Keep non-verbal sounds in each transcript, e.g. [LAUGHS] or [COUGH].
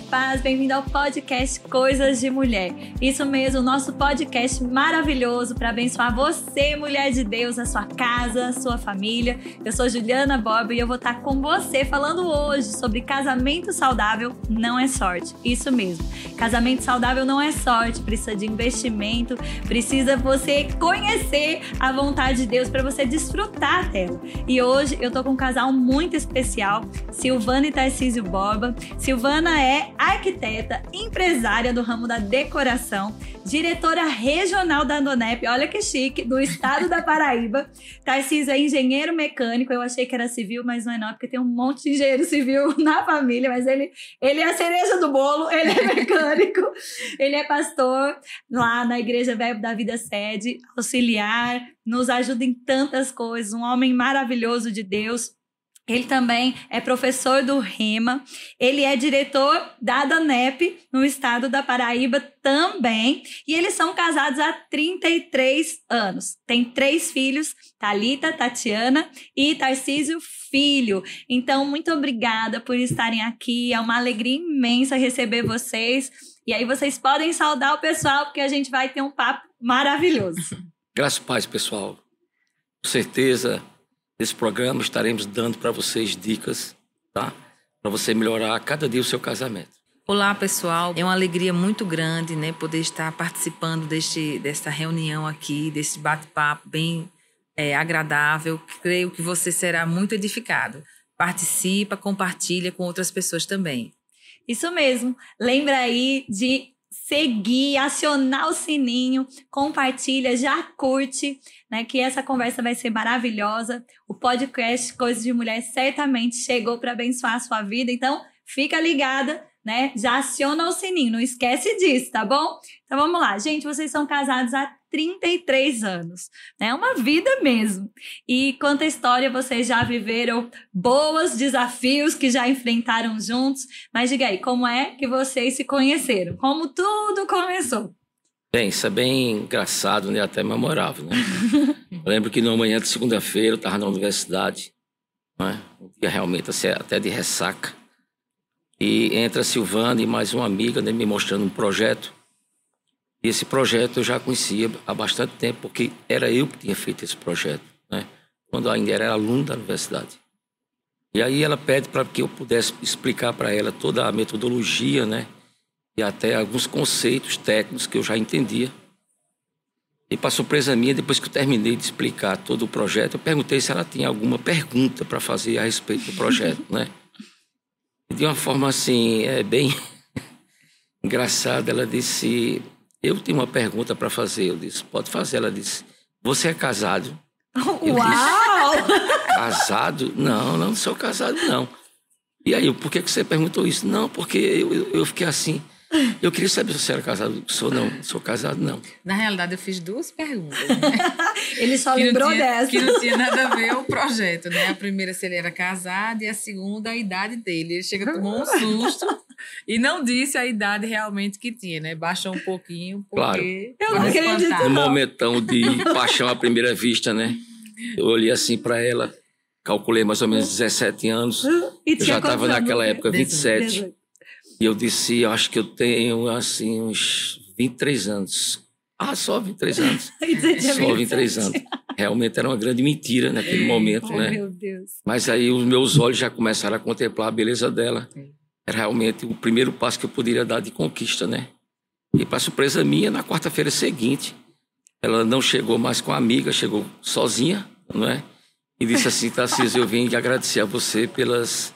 paz, bem-vindo ao podcast Coisas de Mulher. Isso mesmo, nosso podcast maravilhoso para abençoar você, mulher de Deus, a sua casa, a sua família. Eu sou Juliana Bob e eu vou estar com você falando hoje sobre casamento saudável não é sorte. Isso mesmo. Casamento saudável não é sorte, precisa de investimento, precisa você conhecer a vontade de Deus para você desfrutar dela. E hoje eu tô com um casal muito especial, Silvana e Tarcísio Borba. Silvana é arquiteta, empresária do ramo da decoração, diretora regional da Andonep, olha que chique, do estado da Paraíba. [LAUGHS] Tarcísio é engenheiro mecânico, eu achei que era civil, mas não é não, porque tem um monte de engenheiro civil [LAUGHS] na família, mas ele, ele é a cereja do bolo, ele é mecânico, [LAUGHS] ele é pastor lá na Igreja Verbo da Vida Sede, auxiliar, nos ajuda em tantas coisas, um homem maravilhoso de Deus. Ele também é professor do REMA, ele é diretor da DANEP no estado da Paraíba também, e eles são casados há 33 anos. Tem três filhos, Talita, Tatiana e Tarcísio Filho. Então, muito obrigada por estarem aqui. É uma alegria imensa receber vocês. E aí vocês podem saudar o pessoal porque a gente vai ter um papo maravilhoso. [LAUGHS] Graças a paz, pessoal. Com certeza Nesse programa estaremos dando para vocês dicas, tá? Para você melhorar cada dia o seu casamento. Olá, pessoal. É uma alegria muito grande, né, poder estar participando deste desta reunião aqui, desse bate-papo bem é, agradável. Creio que você será muito edificado. Participa, compartilha com outras pessoas também. Isso mesmo. Lembra aí de seguir, acionar o sininho, compartilha, já curte, né? Que essa conversa vai ser maravilhosa. O podcast Coisas de Mulher certamente chegou para abençoar a sua vida, então fica ligada, né? Já aciona o sininho, não esquece disso, tá bom? Então vamos lá, gente, vocês são casados há 33 anos. É né? uma vida mesmo. E quanta história vocês já viveram, boas desafios que já enfrentaram juntos. Mas diga aí, como é que vocês se conheceram? Como tudo começou? Bem, isso é bem engraçado, né? Até memorável, né? [LAUGHS] eu lembro que numa manhã de segunda-feira eu estava na universidade, né? um dia realmente assim, até de ressaca. E entra a Silvana e mais uma amiga né, me mostrando um projeto e esse projeto eu já conhecia há bastante tempo, porque era eu que tinha feito esse projeto, né? quando ainda era aluno da universidade. E aí ela pede para que eu pudesse explicar para ela toda a metodologia, né? E até alguns conceitos técnicos que eu já entendia. E para surpresa minha, depois que eu terminei de explicar todo o projeto, eu perguntei se ela tinha alguma pergunta para fazer a respeito do projeto, [LAUGHS] né? De uma forma assim, é bem [LAUGHS] engraçada, ela disse: eu tenho uma pergunta para fazer. Eu disse, pode fazer. Ela disse, você é casado? Eu Uau! Disse, [LAUGHS] casado? Não, não sou casado, não. E aí, por que, que você perguntou isso? Não, porque eu, eu, eu fiquei assim. Eu queria saber se você era casado. Sou não, sou casado não. Na realidade, eu fiz duas perguntas. Né? [LAUGHS] ele só que lembrou tinha, dessa. Que não tinha nada a ver o projeto, né? A primeira, se ele era casado, e a segunda, a idade dele. Ele chega, tomou um susto e não disse a idade realmente que tinha, né? Baixou um pouquinho, porque... Claro. Eu não acredito, Um momentão de paixão à primeira vista, né? Eu olhei assim para ela, calculei mais ou menos 17 anos. E eu já estava naquela época 27. 18. E eu disse, eu acho que eu tenho, assim, uns 23 anos. Ah, só 23 [LAUGHS] anos. só 23 anos. Realmente era uma grande mentira naquele momento, Ai, né? meu Deus. Mas aí os meus olhos já começaram a contemplar a beleza dela. Era realmente o primeiro passo que eu poderia dar de conquista, né? E para surpresa minha, na quarta-feira seguinte, ela não chegou mais com a amiga, chegou sozinha, não é? E disse assim, Tarcísio, eu vim agradecer a você pelas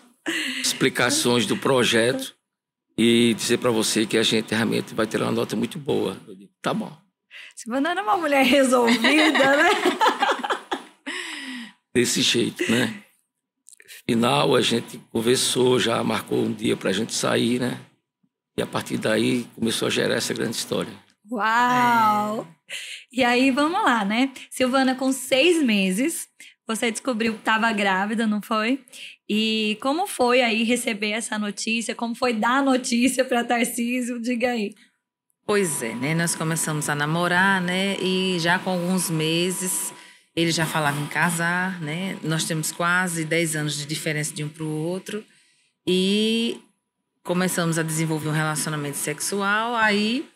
explicações do projeto e dizer para você que a gente realmente vai ter uma nota muito boa. Eu digo, tá bom. Silvana era uma mulher resolvida, né? [LAUGHS] Desse jeito, né? Final, a gente conversou, já marcou um dia para a gente sair, né? E a partir daí começou a gerar essa grande história. Uau! É. E aí, vamos lá, né? Silvana, com seis meses, você descobriu que estava grávida, não foi? E como foi aí receber essa notícia? Como foi dar a notícia para Tarcísio? Diga aí. Pois é, né? Nós começamos a namorar, né? E já com alguns meses ele já falava em casar, né? Nós temos quase 10 anos de diferença de um para o outro. E começamos a desenvolver um relacionamento sexual, aí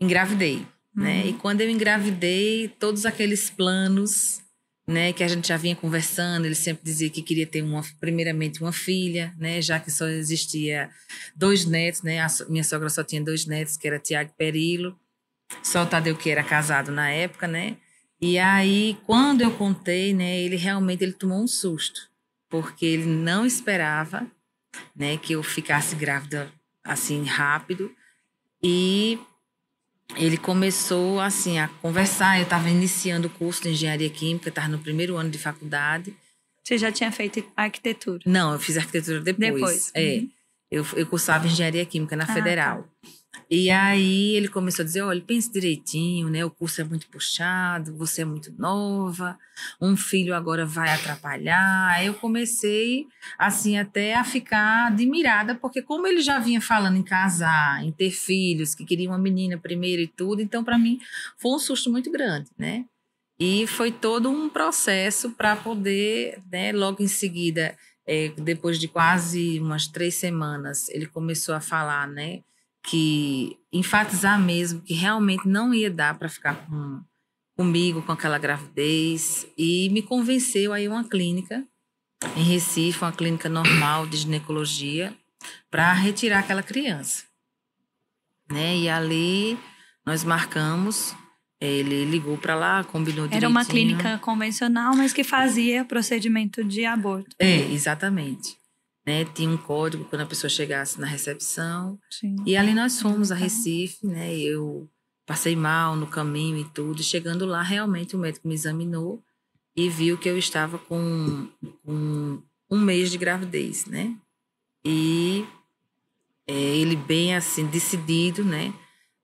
engravidei, né? Uhum. E quando eu engravidei, todos aqueles planos, né, que a gente já vinha conversando, ele sempre dizia que queria ter uma, primeiramente uma filha, né, já que só existia dois netos, né? A minha sogra só tinha dois netos, que era Tiago Perilo. Só o Tadeu que era casado na época, né? E aí, quando eu contei, né, ele realmente ele tomou um susto, porque ele não esperava, né, que eu ficasse grávida assim rápido. E ele começou assim a conversar. Eu estava iniciando o curso de engenharia química, estava no primeiro ano de faculdade. Você já tinha feito arquitetura? Não, eu fiz arquitetura depois. Depois, É. uhum. Eu, eu cursava engenharia química na Ah, Federal. E aí ele começou a dizer: olha, pense direitinho, né? O curso é muito puxado, você é muito nova, um filho agora vai atrapalhar. Aí eu comecei, assim, até a ficar admirada, porque como ele já vinha falando em casar, em ter filhos, que queria uma menina primeiro e tudo, então para mim foi um susto muito grande, né? E foi todo um processo para poder, né, logo em seguida, é, depois de quase umas três semanas, ele começou a falar, né, que enfatizar mesmo que realmente não ia dar para ficar com, comigo com aquela gravidez e me convenceu aí uma clínica em Recife, uma clínica normal de ginecologia, para retirar aquela criança, né? E ali nós marcamos, ele ligou para lá, combinou direitinho. Era uma clínica convencional, mas que fazia procedimento de aborto. É, exatamente. Né? Tinha um código quando a pessoa chegasse na recepção. Sim. E ali nós fomos a Tá. Recife, né? Eu passei mal no caminho e tudo. Chegando lá, realmente o médico me examinou e viu que eu estava com, com um mês de gravidez, né? E é, ele bem assim decidido, né?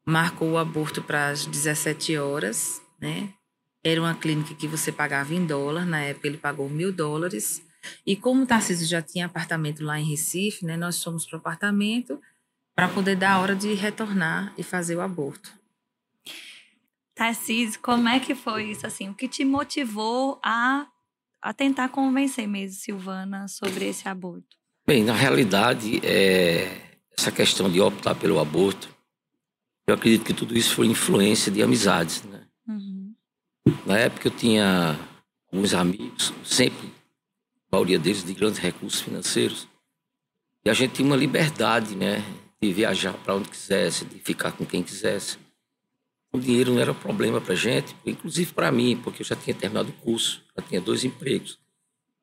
Marcou o aborto para as 17 horas, né? Era uma clínica que você pagava em dólar. Na época ele pagou mil dólares. E como o Tarcísio já tinha apartamento lá em Recife, né? Nós fomos para o apartamento para poder dar a hora de retornar e fazer o aborto. Tarcísio, como é que foi isso assim? O que te motivou a, a tentar convencer mesmo Silvana sobre esse aborto? Bem, na realidade, é, essa questão de optar pelo aborto, eu acredito que tudo isso foi influência de amizades. Né? Uhum. Na época eu tinha alguns amigos, sempre, a maioria deles de grandes recursos financeiros, e a gente tinha uma liberdade né, de viajar para onde quisesse, de ficar com quem quisesse. O dinheiro não era problema para gente, inclusive para mim, porque eu já tinha terminado o curso, já tinha dois empregos.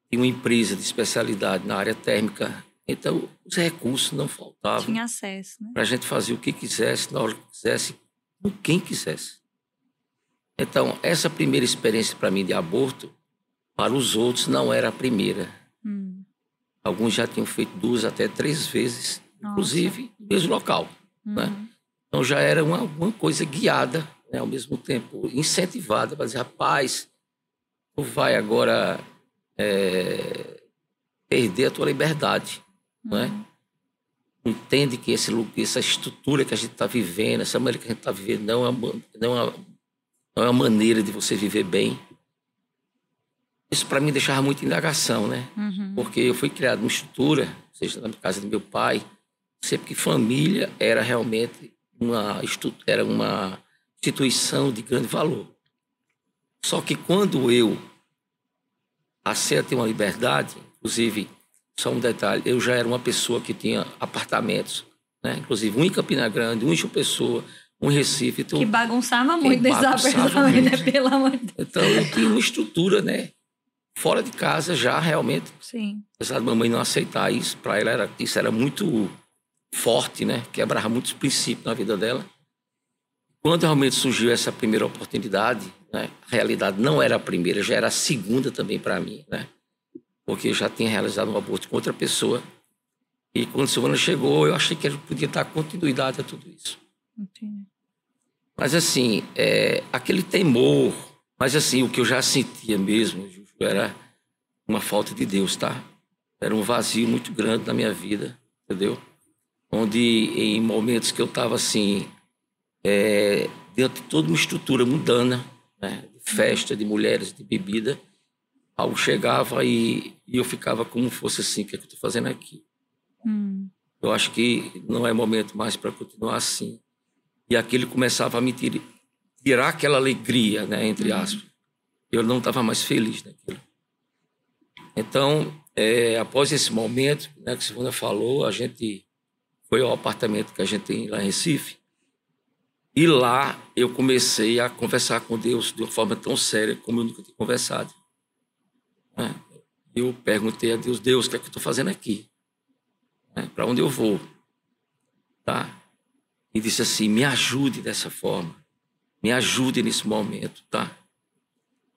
Tinha uma empresa de especialidade na área térmica, então os recursos não faltavam Tinha acesso, né? para a gente fazer o que quisesse, na hora que quisesse, com quem quisesse. Então, essa primeira experiência para mim de aborto, para os outros não era a primeira. Hum. Alguns já tinham feito duas até três vezes, Nossa. inclusive no mesmo local. né? Uhum. Então já era uma, uma coisa guiada, né, ao mesmo tempo incentivada para dizer, rapaz, tu vai agora é, perder a tua liberdade? Uhum. Entende que esse, essa estrutura que a gente está vivendo, essa maneira que a gente está vivendo, não é, uma, não, é uma, não é uma maneira de você viver bem. Isso para mim deixava muita indagação, né? Uhum. porque eu fui criado numa estrutura, seja na casa do meu pai, sempre que família era realmente uma, era uma instituição de grande valor. Só que quando eu passei a ter uma liberdade, inclusive, só um detalhe, eu já era uma pessoa que tinha apartamentos, né? inclusive um em Campina Grande, um em João Pessoa, um em Recife. Então, Que bagunçava muito esse bagunçava apartamento, muito. né? Pelo amor de Deus. então eu tinha uma estrutura, né? Fora de casa já realmente Sim. apesar da mamãe não aceitar isso, para ela era, isso era muito forte, né? Quebrava muitos princípios na vida dela. Quando realmente surgiu essa primeira oportunidade, né? A realidade não era a primeira, já era a segunda também para mim, né? Porque eu já tinha realizado um aborto com outra pessoa. E quando a Silvana chegou, eu achei que ela podia dar continuidade a tudo isso. Entendi. Mas assim, é, aquele temor, mas assim, o que eu já sentia mesmo, era uma falta de Deus, tá? Era um vazio muito grande na minha vida, entendeu? Onde em momentos que eu estava assim, é, dentro de toda uma estrutura mundana, né? de festa, de mulheres, de bebida, algo chegava e, e eu ficava como fosse assim, o que, é que eu estou fazendo aqui? Hum. eu acho que não é momento mais para continuar assim. E aquilo começava a me tirar, tirar aquela alegria, né, entre uhum. aspas. Eu não estava mais feliz naquilo. Então, é, após esse momento, né, que a Silvana falou, a gente foi ao apartamento que a gente tem lá em Recife. E lá eu comecei a conversar com Deus de uma forma tão séria como eu nunca tinha conversado. Né? Eu perguntei a Deus, Deus, o que é que eu estou fazendo aqui? Né? Para onde eu vou? Tá? E disse assim, me ajude dessa forma. Me ajude nesse momento, tá?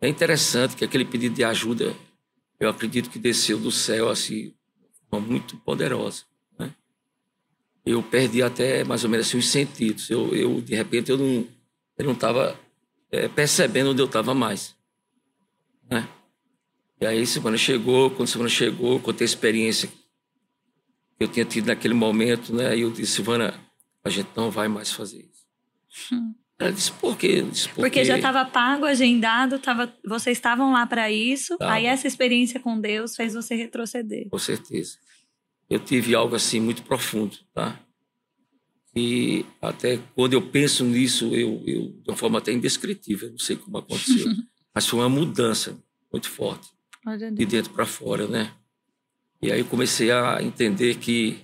É interessante que aquele pedido de ajuda, eu acredito que desceu do céu assim, forma muito poderosa eu perdi até mais ou menos assim, os sentidos. Eu, eu de repente, eu não eu não estava é, percebendo onde eu estava mais. Né? E aí, semana chegou, quando semana chegou, contei a experiência que eu tinha tido naquele momento, né? E eu disse, Silvana, a gente não vai mais fazer isso. Hum. Ela disse, por quê? Disse, por Porque quê? já estava pago, agendado, tava, vocês estavam lá para isso, tava. aí essa experiência com Deus fez você retroceder. Com certeza eu tive algo assim muito profundo, tá? E até quando eu penso nisso, eu, eu de uma forma até indescritível, não sei como aconteceu, [LAUGHS] mas foi uma mudança muito forte, de dentro para fora, né? E aí eu comecei a entender que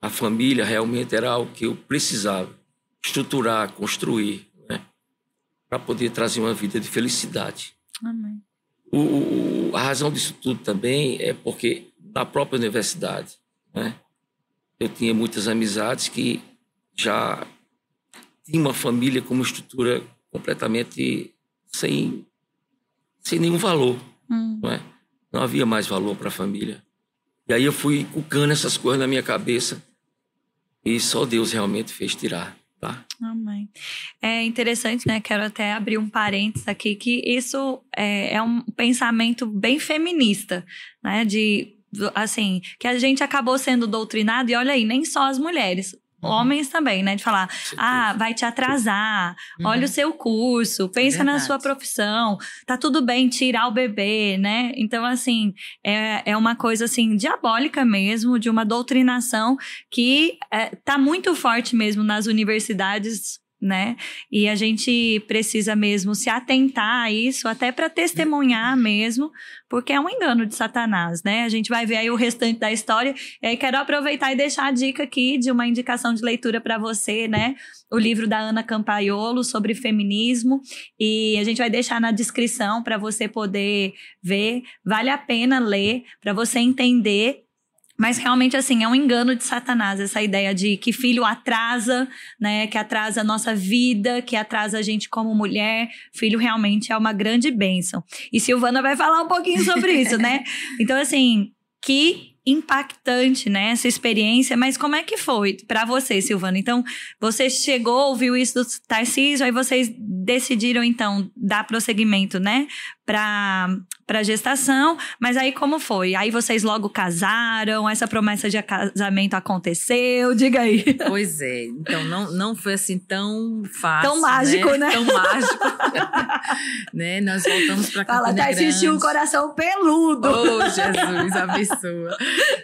a família realmente era algo que eu precisava estruturar, construir? Para poder trazer uma vida de felicidade. Amém. O, o, a razão disso tudo também é porque na própria universidade né? Eu tinha muitas amizades que já tinham uma família com uma estrutura completamente sem, sem nenhum valor. Hum. Não, é? não havia mais valor para a família. E aí eu fui cucando essas coisas na minha cabeça e só Deus realmente fez tirar. Tá? Amém. É interessante, né? Quero até abrir um parênteses aqui, que isso é, é um pensamento bem feminista, né? De assim, que a gente acabou sendo doutrinado, e olha aí, nem só as mulheres. Homens também, né? De falar, ah, vai te atrasar, uhum. olha o seu curso, pensa é na sua profissão, tá tudo bem tirar o bebê, né? Então, assim, é, é uma coisa, assim, diabólica mesmo, de uma doutrinação que é, tá muito forte mesmo nas universidades né? E a gente precisa mesmo se atentar a isso, até para testemunhar mesmo, porque é um engano de Satanás, né? A gente vai ver aí o restante da história. E aí quero aproveitar e deixar a dica aqui de uma indicação de leitura para você, né? O livro da Ana Campaiolo sobre feminismo. E a gente vai deixar na descrição para você poder ver. Vale a pena ler, para você entender mas realmente, assim, é um engano de Satanás essa ideia de que filho atrasa, né? Que atrasa a nossa vida, que atrasa a gente como mulher. Filho realmente é uma grande bênção. E Silvana vai falar um pouquinho sobre [LAUGHS] isso, né? Então, assim, que impactante, né, essa experiência, mas como é que foi para você, Silvana? Então, você chegou, ouviu isso do Tarcísio, aí vocês decidiram, então, dar prosseguimento, né, para para gestação, mas aí como foi? Aí vocês logo casaram, essa promessa de casamento aconteceu, diga aí. Pois é, então não, não foi assim tão fácil, Tão mágico, né? né? Tão mágico. [LAUGHS] né? Nós voltamos para Campina Fala, Grande. assistiu um coração peludo. Oh, Jesus, abençoa.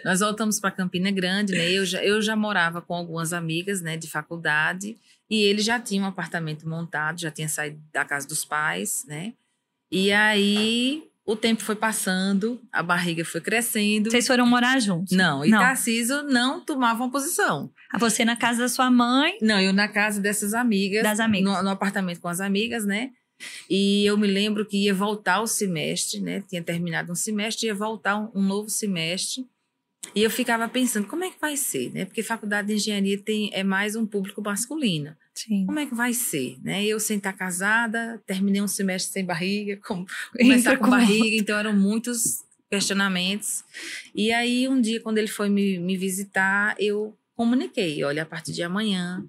Nós voltamos para Campina Grande, né? Eu já, eu já morava com algumas amigas, né, de faculdade, e ele já tinha um apartamento montado, já tinha saído da casa dos pais, né? E aí o tempo foi passando, a barriga foi crescendo. Vocês foram morar juntos? Não, e não. Tarciso não tomava uma posição. A ah, você na casa da sua mãe? Não, eu na casa dessas amigas. Das amigas. No, no apartamento com as amigas, né? E eu me lembro que ia voltar o semestre, né? Tinha terminado um semestre, ia voltar um, um novo semestre. E eu ficava pensando, como é que vai ser, né? Porque faculdade de engenharia tem, é mais um público masculino. Sim. Como é que vai ser, né? Eu sem estar casada, terminei um semestre sem barriga, com, [LAUGHS] começar com barriga, então eram muitos questionamentos. E aí, um dia, quando ele foi me, me visitar, eu comuniquei, olha, a partir de amanhã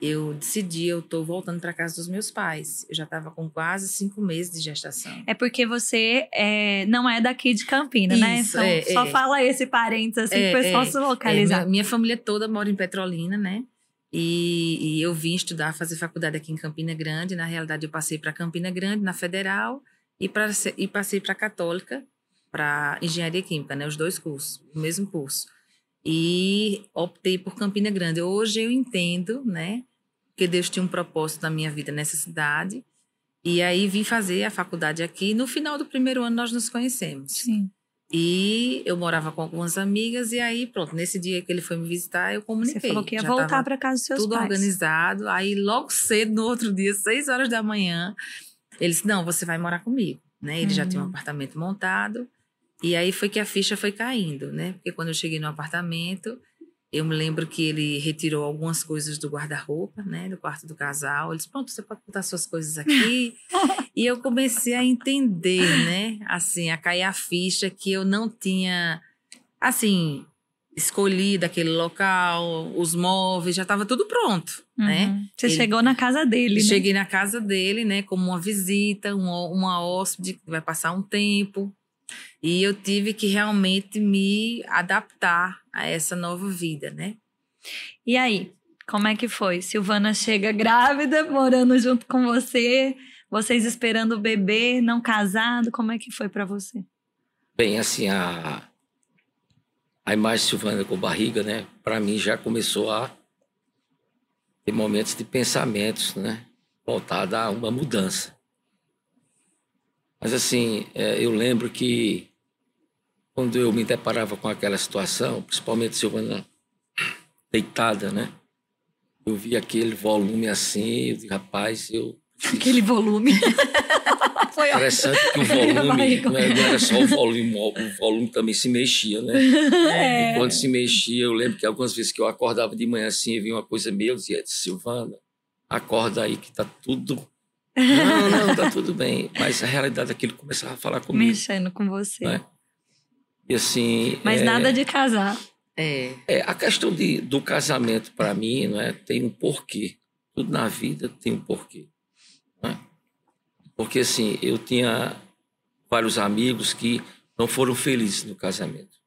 eu decidi, eu tô voltando para casa dos meus pais. Eu já estava com quase cinco meses de gestação. É porque você é, não é daqui de Campina, né? Isso, né? Então, é, só é. fala esse parênteses assim, é, para o pessoal é. se localizar. Minha, minha, família toda mora em Petrolina, né? E, e, eu vim estudar, fazer faculdade aqui em Campina Grande. Na realidade, eu passei para Campina Grande, na Federal, e, pra, e passei para Católica, para Engenharia Química, né? Os dois cursos, o mesmo curso. e optei por Campina Grande. Hoje eu entendo, né, que Deus tinha um propósito na minha vida nessa cidade. E aí vim fazer a faculdade aqui. No final do primeiro ano nós nos conhecemos. Sim. E eu morava com algumas amigas e aí pronto, nesse dia que ele foi me visitar, eu comuniquei. Você falou que ia Já voltar para casa dos seus tudo pais. organizado. Aí logo cedo, no outro dia, seis horas da manhã, ele disse: "Não, você vai morar comigo", né? Ele já tinha um Uhum. apartamento montado. E aí foi que a ficha foi caindo, né? Porque quando eu cheguei no apartamento, eu me lembro que ele retirou algumas coisas do guarda-roupa, né? Do quarto do casal. Ele disse: Pronto, você pode botar suas coisas aqui. [LAUGHS] e eu comecei a entender, né? Assim, a cair a ficha que eu não tinha, assim, escolhido aquele local, os móveis, já estava tudo pronto, né? Uhum. Você Ele- chegou na casa dele, né? Cheguei na casa dele, né, como uma visita, um, hó- uma hóspede que vai passar um tempo. E eu tive que realmente me adaptar a essa nova vida, né? E aí, como é que foi? Silvana chega grávida, morando junto com você, vocês esperando o bebê, não casado, como é que foi para você? Bem, assim, a, a imagem de Silvana com barriga, né? Para mim já começou a ter momentos de pensamentos, né? Voltada a uma mudança. Mas assim, é, eu lembro que quando eu me deparava com aquela situação, principalmente Silvana deitada, né? Eu vi aquele volume assim, eu disse, rapaz, eu Aquele volume. [LAUGHS] foi. Interessante que o volume barriga. não era, só o volume, o volume também se mexia, né? É. E quando se mexia, eu lembro que algumas vezes que eu acordava de manhã assim, eu via uma coisa meio, eu dizia, Silvana, acorda aí que tá tudo... [LAUGHS] Não, não, tá tudo bem. Mas a realidade é que ele começava a falar comigo. Mexendo com você. Né? E assim... Mas é, nada de casar. É. é, a questão de, do casamento, para mim, não é, tem um porquê. Tudo na vida tem um porquê. não é? Porque, assim, eu tinha vários amigos que não foram felizes no casamento.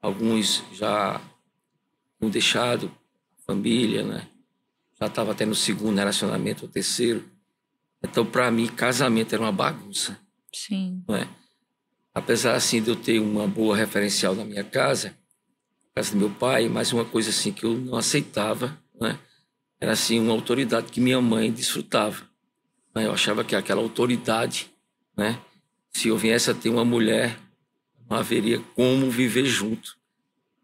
Alguns já tinham deixado a família, né? já estava até no segundo relacionamento, o terceiro. Então, para mim, casamento era uma bagunça Sim. não é? Apesar assim de eu ter uma boa referencial na minha casa, casa do meu pai, mas uma coisa assim que eu não aceitava, né? Era assim uma autoridade que minha mãe desfrutava. né? Eu achava que aquela autoridade, né? Se eu viesse a ter uma mulher, não haveria como viver junto,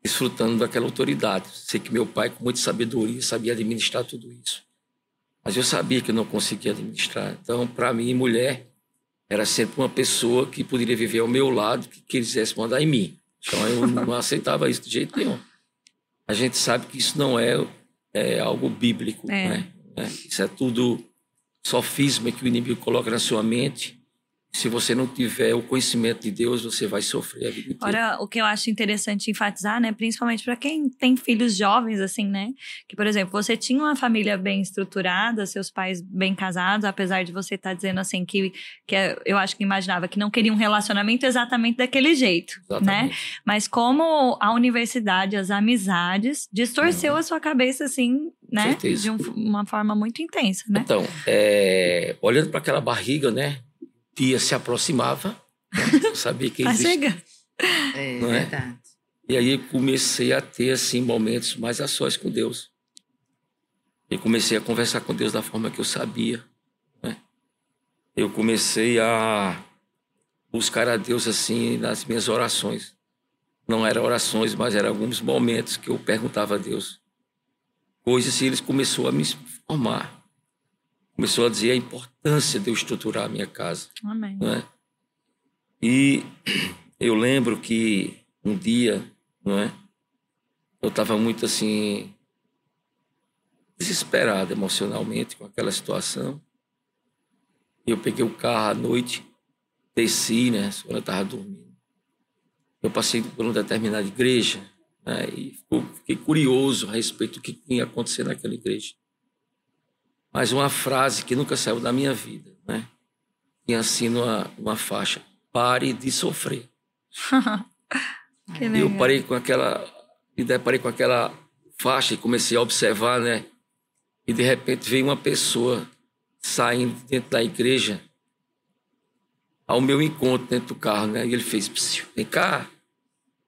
desfrutando daquela autoridade. Sei que meu pai, com muita sabedoria, sabia administrar tudo isso. Mas eu sabia que eu não conseguia administrar. Então, para mim, mulher era sempre uma pessoa que poderia viver ao meu lado, que quisesse mandar em mim. Então eu não aceitava isso de jeito nenhum. A gente sabe que isso não é, é algo bíblico, É. né? É, Isso é tudo sofisma que o inimigo coloca na sua mente. Se você não tiver o conhecimento de Deus, você vai sofrer a vida inteira. Agora, o que eu acho interessante enfatizar, né, principalmente para quem tem filhos jovens, assim, né, que, por exemplo, você tinha uma família bem estruturada, seus pais bem casados, apesar de você estar dizendo, assim, que, que é- eu acho que imaginava que não queria um relacionamento exatamente daquele jeito, né? Exatamente. Mas como a universidade, as amizades, distorceu a sua cabeça, assim, né, de um- uma forma muito intensa, né? Então, é, olhando para aquela barriga, né? O dia se aproximava. né? [LAUGHS] Eu sabia que Tá chegando. É Não é? verdade. E aí comecei a ter assim momentos mais a sós com Deus. E comecei a conversar com Deus da forma que eu sabia. né? Eu comecei a buscar a Deus assim nas minhas orações. Não eram orações, mas eram alguns momentos que eu perguntava a Deus coisas e ele começou a me formar. Começou a dizer a importância de eu estruturar a minha casa Amém. não é? E [CLEARS THROAT] eu lembro que um dia, não é? Eu estava muito assim desesperado emocionalmente com aquela situação. Eu peguei o carro à noite, desci, né? Quando eu estava dormindo. Eu passei por uma determinada igreja né, e fiquei curioso a respeito do que ia acontecer naquela igreja. Mas uma frase que nunca saiu da minha vida, né? Tinha assim numa, numa faixa: pare de sofrer. [LAUGHS] que E eu parei com aquela, me deparei com aquela faixa e comecei a observar, né? E de repente veio uma pessoa saindo dentro da igreja ao meu encontro dentro do carro, né? E ele fez, "Psiu, vem cá.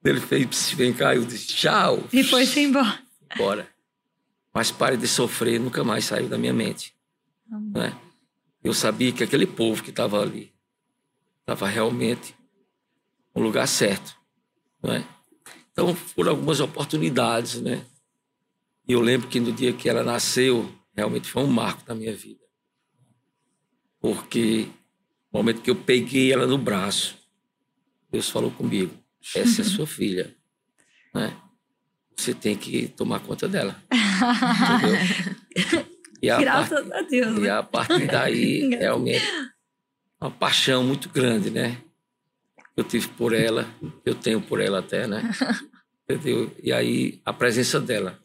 Ele fez, vem cá, eu disse, tchau. E foi-se embora. Bora. Mas pare de sofrer, nunca mais saiu da minha mente. Né? Eu sabia que aquele povo que estava ali estava realmente no lugar certo. Né? Então, foram algumas oportunidades, né? E eu lembro que no dia que ela nasceu, realmente foi um marco na minha vida. Porque no momento que eu peguei ela no braço, Deus falou comigo: essa é sua filha. Né? Você tem que tomar conta dela. [LAUGHS] Entendeu? E a Graças part... a Deus. E né? a partir daí, [LAUGHS] realmente, uma paixão muito grande, né? Eu tive por ela, eu tenho por ela até, né? [LAUGHS] Entendeu? E aí, a presença dela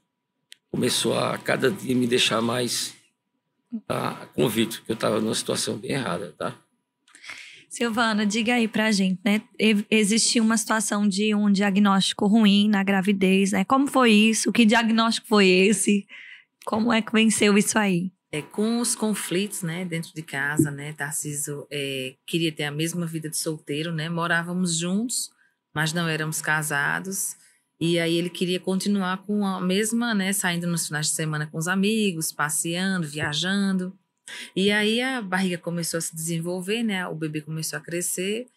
começou a cada dia me deixar mais tá, convicto que eu estava numa situação bem errada, tá? Silvana, diga aí pra gente, né? Existiu uma situação de um diagnóstico ruim na gravidez, né? Como foi isso? Que diagnóstico foi esse? Como é que venceu isso aí? É, com os conflitos, né, dentro de casa, né, Tarciso é, queria ter a mesma vida de solteiro, né, morávamos juntos, mas não éramos casados, e aí ele queria continuar com a mesma, né, saindo nos finais de semana com os amigos, passeando, viajando. E aí a barriga começou a se desenvolver, né, o bebê começou a crescer.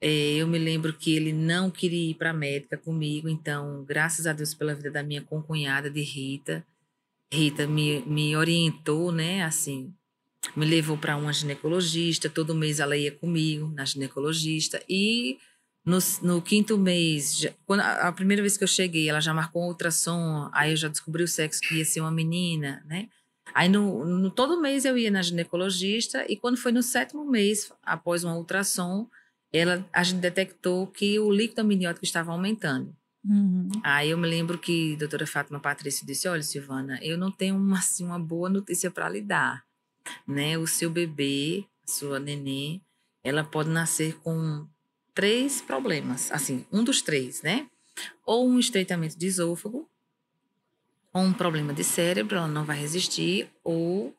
É, eu me lembro que ele não queria ir para a médica comigo, então, graças a Deus pela vida da minha concunhada de Rita, Rita me, me orientou, né, assim, me levou para uma ginecologista, todo mês ela ia comigo na ginecologista e no, no quinto mês, já, quando a, a, primeira vez que eu cheguei, ela já marcou um ultrassom, aí eu já descobri o sexo que ia ser uma menina, né? Aí no, no, todo mês eu ia na ginecologista e quando foi no sétimo mês, após um ultrassom, ela, a gente detectou que o líquido amniótico estava aumentando. Uhum. Aí eu me lembro que a doutora Fátima Patrício disse, olha Silvana, eu não tenho uma, assim, uma boa notícia para lhe dar, né? O seu bebê, a sua nenê, ela pode nascer com três problemas, assim, um dos três, né? Ou um estreitamento de esôfago, ou um problema de cérebro, ela não vai resistir, ou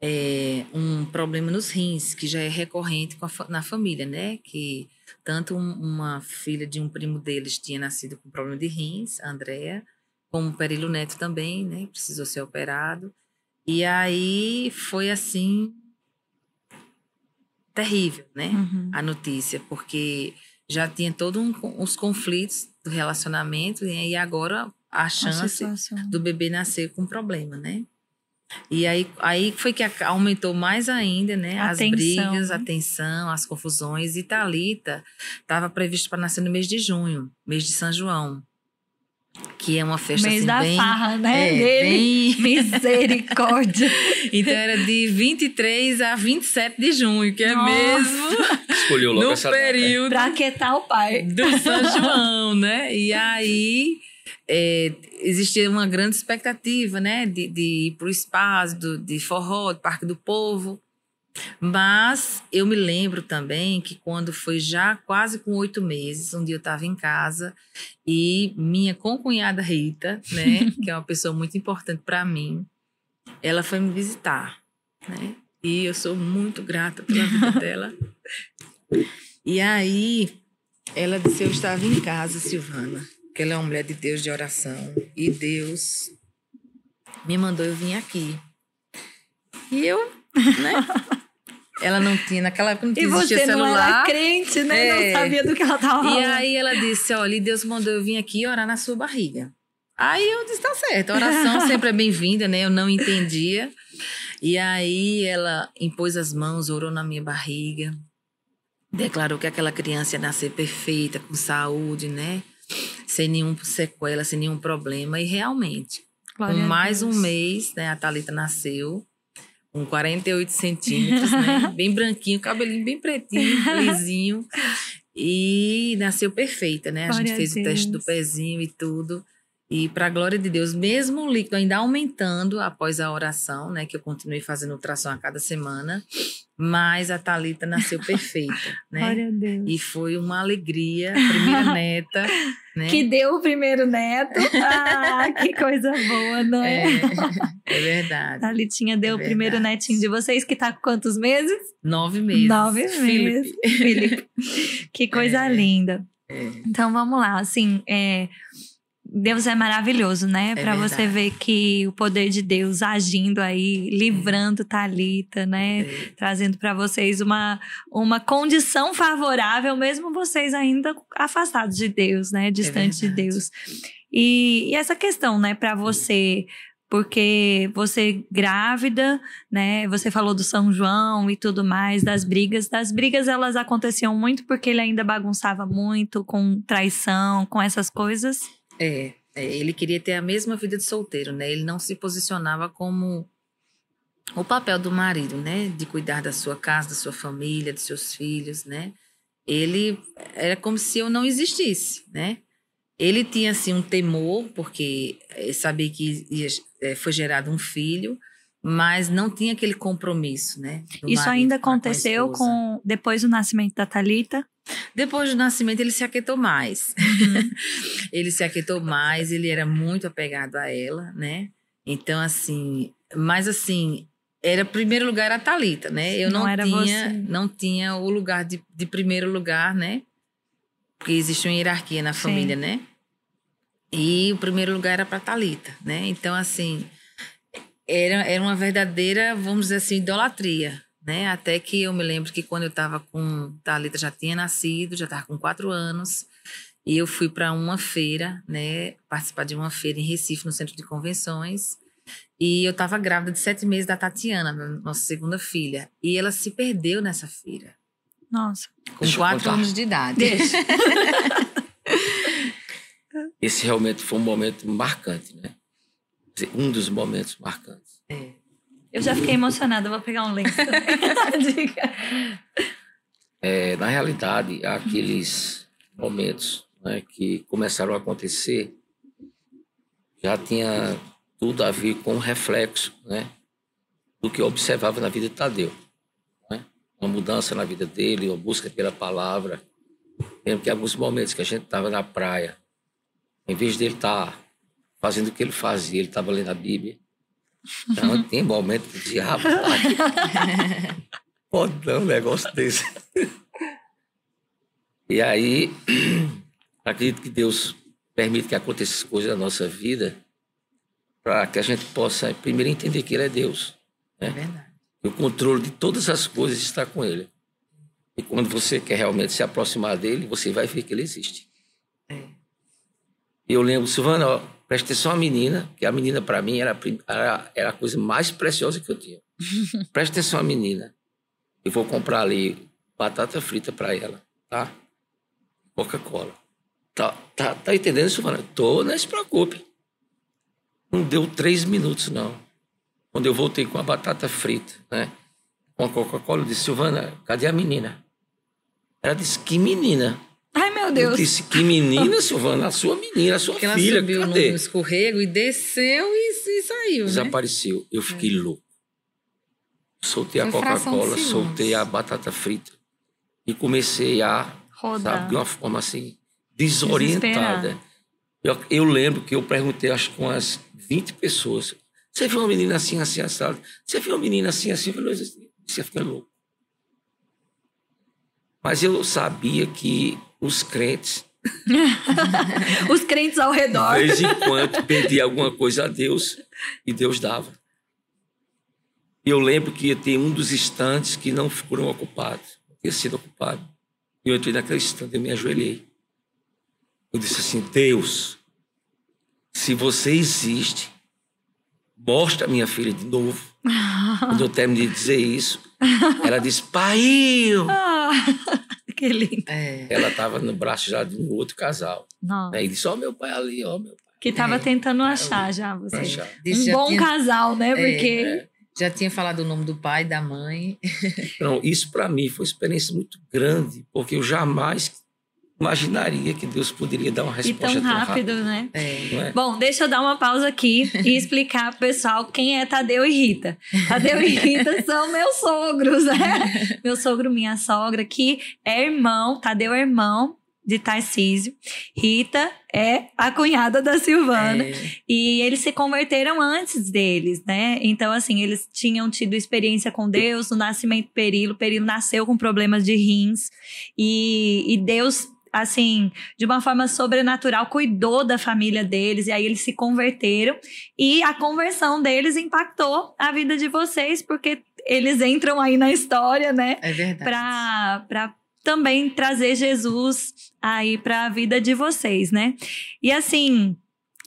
é, um problema nos rins, que já é recorrente a, na família, né? Que tanto um, uma filha de um primo deles tinha nascido com problema de rins, a Andrea, como o Perilo Neto também, né? Precisou ser operado. E aí foi assim terrível, né? Uhum. A notícia, porque já tinha todos um, os conflitos do relacionamento e agora a chance do bebê nascer com problema, né? E aí, aí foi que aumentou mais ainda, né? A as tensão, brigas, né? a tensão, as confusões. E Thalita estava previsto para nascer no mês de junho, mês de São João que é uma festa Mês assim, da bem, farra, né? É, Dele. Bem... [LAUGHS] [LAUGHS] Misericórdia. então era de 23 a 27 de junho, que é Nossa. mesmo Escolheu logo no essa período data. pra quietar o pai do São João, né? E aí é, existia uma grande expectativa, né? De, de ir para o espaço, do, de forró, do Parque do Povo. Mas eu me lembro também que quando foi já quase com oito meses, um dia eu estava em casa e minha concunhada Rita, né, [LAUGHS] que é uma pessoa muito importante para mim, ela foi me visitar, né? E eu sou muito grata pela vida [LAUGHS] dela. E aí ela disse: Eu estava em casa, Silvana, que ela é uma mulher de Deus de oração, e Deus me mandou eu vir aqui. E eu, né? [LAUGHS] Ela não tinha, naquela época não tinha e você celular. não era crente, né? É. Não sabia do que ela estava falando. E aí ela disse, olha, Deus mandou eu vir aqui orar na sua barriga. Aí eu disse, tá certo, a oração [LAUGHS] sempre é bem-vinda, né? Eu não entendia. E aí ela impôs as mãos, orou na minha barriga, declarou que aquela criança ia nascer perfeita, com saúde, né? Sem nenhum sequela, sem nenhum problema. E realmente, Glória com mais um mês, né? A Thalita nasceu com 48 centímetros, né? [LAUGHS] bem branquinho, cabelinho bem pretinho, lisinho. E nasceu perfeita, né? Glória a gente fez a o teste do pezinho e tudo. E para a glória de Deus, mesmo o líquido ainda aumentando após a oração, né, que eu continuei fazendo ultrassom a cada semana, mas a Talita nasceu [LAUGHS] perfeita, né? Glória a Deus. E foi uma alegria, a primeira [LAUGHS] neta, né? Que deu o primeiro neto. Ah, que [LAUGHS] coisa boa, né? É, é verdade. A Talitinha deu é o primeiro netinho de vocês, que tá com quantos meses? Nove meses. Nove meses. Felipe. Que coisa é. linda. É. Então vamos lá, assim, é, Deus é maravilhoso, né? É Para você ver que o poder de Deus agindo aí, livrando Talita, né? É. Trazendo para vocês uma, uma condição favorável, mesmo vocês ainda afastados de Deus, né? Distantes de É verdade. Deus. E, e essa questão, né, para você, porque você grávida, né? Você falou do São João e tudo mais, das brigas. Das brigas elas aconteciam muito porque ele ainda bagunçava muito com traição, com essas coisas. É, é, ele queria ter a mesma vida de solteiro, né? Ele não se posicionava como o papel do marido, né? De cuidar da sua casa, da sua família, dos seus filhos, né? Ele era como se eu não existisse, né? Ele tinha assim um temor porque eh, sabia que ia, eh, foi gerado um filho, mas não tinha aquele compromisso, né? Isso marido ainda com com aconteceu esposa. com depois do nascimento da Talita. Depois do nascimento, ele se aquietou mais. [LAUGHS] ele se aquietou mais, ele era muito apegado a ela, né? Então, assim, mas assim, era primeiro lugar a Thalita, né? Eu Não não, era tinha, você. não tinha o lugar de, de primeiro lugar, né? Porque existe uma hierarquia na Sim. família, né? E o primeiro lugar era para Thalita, né? Então, assim, era, era uma verdadeira, vamos dizer assim, idolatria, né? Até que eu me lembro que quando eu estava com Thalita já tinha nascido, já estava com quatro anos, e eu fui para uma feira, né? Participar de uma feira em Recife, no centro de convenções. E eu estava grávida de sete meses da Tatiana, nossa segunda filha. E ela se perdeu nessa feira, Nossa. com Deixa quatro anos de idade. Deixa. Esse realmente foi um momento marcante, né? Um dos momentos marcantes. É. Eu já fiquei emocionada, vou pegar um lenço. [LAUGHS] É, na realidade, aqueles momentos né, que começaram a acontecer já tinha tudo a ver com o reflexo né, do que eu observava na vida de Tadeu. Né? Uma mudança na vida dele, uma busca pela palavra. Lembro que alguns momentos que a gente estava na praia, em vez dele estar fazendo o que ele fazia, ele estava lendo a Bíblia. Então, tem momento que dizia, rapaz, pode dar um negócio desse. E aí, [CLEARS THROAT] acredito que Deus permite que aconteça coisas na nossa vida para que a gente possa, primeiro, entender que Ele é Deus. É verdade. E o controle de todas as coisas está com Ele. E quando você quer realmente se aproximar dele, você vai ver que Ele existe. É. E eu lembro, Silvana, ó, presta atenção à menina, que a menina para mim era, era, era a coisa mais preciosa que eu tinha. [LAUGHS] presta atenção à menina. Eu vou comprar ali batata frita para ela, tá? Coca-Cola. Tá, tá, tá entendendo, Silvana? Tô, não se preocupe. Não deu três minutos, não. Quando eu voltei com a batata frita, né? Com a Coca-Cola, eu disse, Silvana, cadê a menina? Ela disse, que menina? Meu Eu Deus. disse, que menina, Silvana? A sua menina, a sua Porque ela filha, subiu no, cadê? no escorrego e desceu e, e saiu, né? Desapareceu. Eu fiquei louco. Soltei a Coca-Cola, soltei a batata frita e comecei a, Rodar. sabe, de uma forma assim, desorientada. Eu, eu lembro que eu perguntei, acho que umas 20 pessoas. Você viu uma menina assim, assim, assada? Você viu uma menina assim, assim? Eu falei, você fica louco. Mas eu sabia que os crentes, [LAUGHS] Os crentes ao de redor. vez em quando, pediam alguma coisa a Deus e Deus dava. E eu lembro que tem um dos estantes que não foram ocupados, tinha sido ocupado. E eu entrei naquele estante, eu me ajoelhei. Eu disse assim: Deus, se você existe, mostra a minha filha de novo. [LAUGHS] Quando eu terminei de dizer isso, ela disse: Pai, [LAUGHS] Ah, que lindo. É. ela estava no braço já de um outro casal. Nossa. Aí disse: Ó, meu pai ali, ó, meu pai. Que tava É. tentando achar já você. Achar. Um já bom tinha, casal, né? Porque É. já tinha falado o nome do pai, da mãe. Então, isso para mim foi uma experiência muito grande, porque eu jamais imaginaria que Deus poderia dar uma e resposta tão rápido, né? É. não é? Bom, deixa eu dar uma pausa aqui e [LAUGHS] explicar pro pessoal quem é Tadeu e Rita. Tadeu e Rita são meus sogros, né? [LAUGHS] Meu sogro, minha sogra, que é irmão, Tadeu é irmão de Tarcísio. Rita é a cunhada da Silvana. É. E eles se converteram antes deles, né? Então, assim, eles tinham tido experiência com Deus no nascimento do Perilo. O Perilo nasceu com problemas de rins. E, e Deus assim, de uma forma sobrenatural, cuidou da família deles, e aí eles se converteram. E a conversão deles impactou a vida de vocês, porque eles entram aí na história, né? É verdade. Para também trazer Jesus aí para a vida de vocês, né? E assim,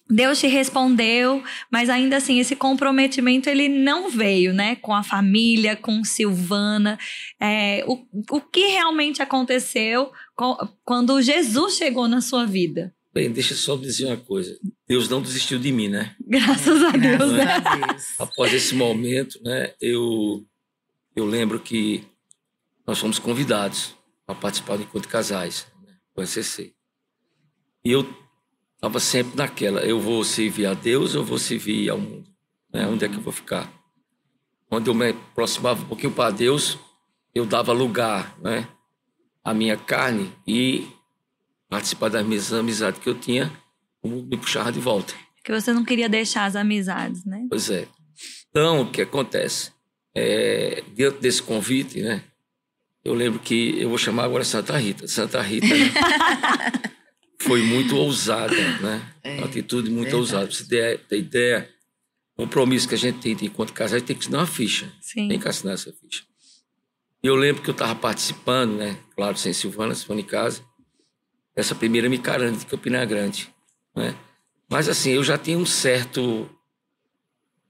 Deus te respondeu, mas ainda assim esse comprometimento ele não veio, né? Com a família, com Silvana. É, o, o que realmente aconteceu quando Jesus chegou na sua vida? Bem, deixa eu só dizer uma coisa. Deus não desistiu de mim, né? Graças a Deus, Graças né? a Deus. Após esse momento, né, eu, eu lembro que nós fomos convidados para participar do Encontro de Casais, né, o ECC. E eu estava sempre naquela, eu vou servir a Deus ou vou servir ao mundo? Né? Onde é que eu vou ficar? Quando eu me aproximava um pouquinho para Deus, eu dava lugar né, à minha carne e participar das minhas amizades que eu tinha, o mundo me puxava de volta. Que você não queria deixar as amizades, né? Pois é. Então, o que acontece? É, diante desse convite, né? Eu lembro que eu vou chamar agora Santa Rita. Santa Rita né, [LAUGHS] foi muito ousada, né? É, Uma atitude muito verdade. ousada. Pra você ter, ter ideia, o compromisso que a gente tem de enquanto casais tem que assinar uma ficha. Sim. Tem que assinar essa ficha. E eu lembro que eu estava participando, né? Claro, sem Silvana, Silvana em casa. Essa primeira micaranda de Campina Grande, né? Mas assim, eu já tinha um certo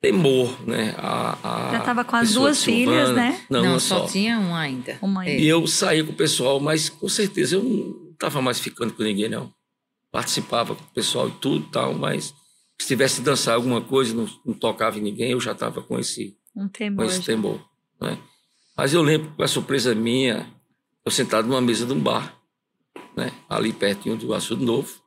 temor, né? A, a Já tava com as duas filhas, né? Não, Não, uma só só. tinha um ainda. Uma É. E eu saía com o pessoal, mas com certeza eu não estava mais ficando com ninguém, não. Participava com o pessoal e tudo tal, mas se tivesse dançar alguma coisa, não, não tocava em ninguém, eu já estava com esse, Um com temor. esse temor. Né? Mas eu lembro, com a surpresa minha, eu sentado numa mesa de um bar, né? ali pertinho do Açude Novo.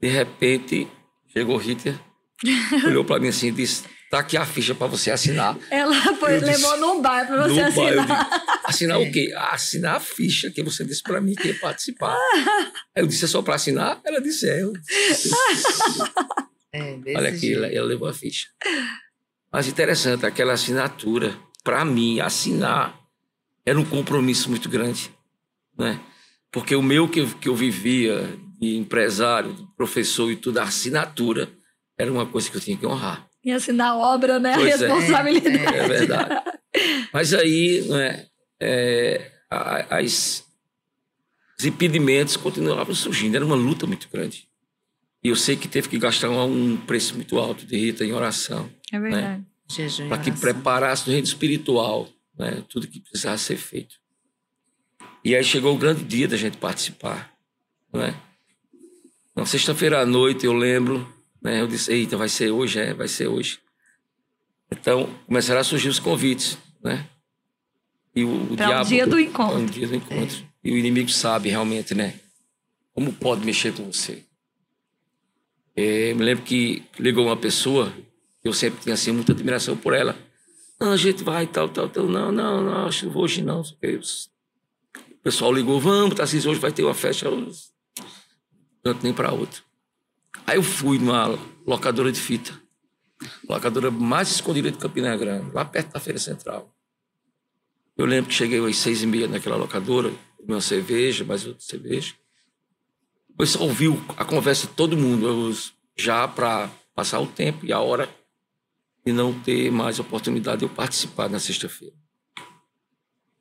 De repente, chegou Rita, [LAUGHS] olhou para mim assim e disse: tá aqui a ficha para você assinar. Ela foi, disse, levou num bar pra você No bar, assinar. digo, assinar o quê? Ah, assinar a ficha que você disse para mim que ia participar. Aí eu disse: é só para assinar? Ela disse: é. Eu disse, É, desse Olha aqui, ela, ela levou a ficha. Mas interessante, aquela assinatura, para mim, assinar era um compromisso muito grande. Né? Porque o meu que, eu- que eu vivia de empresário, de professor e tudo, a assinatura era uma coisa que eu tinha que honrar. E assinar a obra, né? A Pois é. responsabilidade. É verdade. Mas aí, né, é, a- as, os impedimentos continuavam surgindo. Era uma luta muito grande. E eu sei que teve que gastar um, preço muito alto de Rita em oração, É verdade. Jejum e para que preparasse no reino espiritual né, tudo que precisava ser feito. E aí chegou o grande dia da gente participar. Né? Na sexta-feira à noite, eu lembro, né, eu disse: Eita, vai ser hoje, é, vai ser hoje. Então, começaram a surgir os convites, né? E o, o diabo. dia do encontro. É um dia do encontro. E o inimigo sabe realmente, né? Como pode mexer com você. É, me lembro que ligou uma pessoa, eu sempre tinha assim, muita admiração por ela. Não, a gente vai, tal, tal, tal. Não, não, não, acho hoje não. O pessoal ligou, vamos, Tarcísio, hoje vai ter uma festa. Eu... Tanto nem para outro. Aí eu fui numa locadora de fita. Locadora mais escondida de Campina Grande, lá perto da Feira Central. Eu lembro que cheguei às seis e meia naquela locadora, uma cerveja, mais outra cerveja. Depois só ouviu a conversa de todo mundo, já para passar o tempo e a hora e não ter mais oportunidade de eu participar na sexta-feira.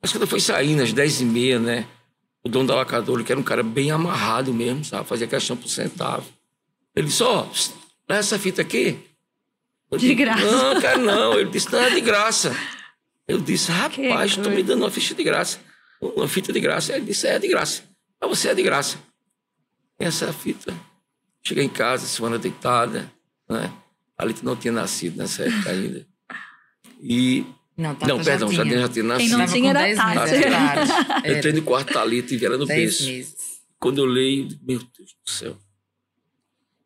Mas quando eu fui saindo às dez e meia, né? O dono da locadora, que era um cara bem amarrado mesmo, sabe? Fazia questão por centavo. Ele disse, ó, leva essa fita aqui. Eu De digo, graça. Não, quero não. Ele disse, não, é de graça. Eu disse, rapaz, estou me dando uma ficha de graça. Uma fita de graça. Ele disse, é de graça. Mas você é de graça. Essa fita. Cheguei em casa, semana deitada, né? A Lita não tinha nascido nessa época ainda. E. Não, Tata não, já perdão, já tinha. já tinha Quem nascido. não Tava tinha era 10 Tati. é. [LAUGHS] Eu entrei no quarto da Lita e vi ela no 10 berço. meses. Quando eu leio, meu Deus do céu.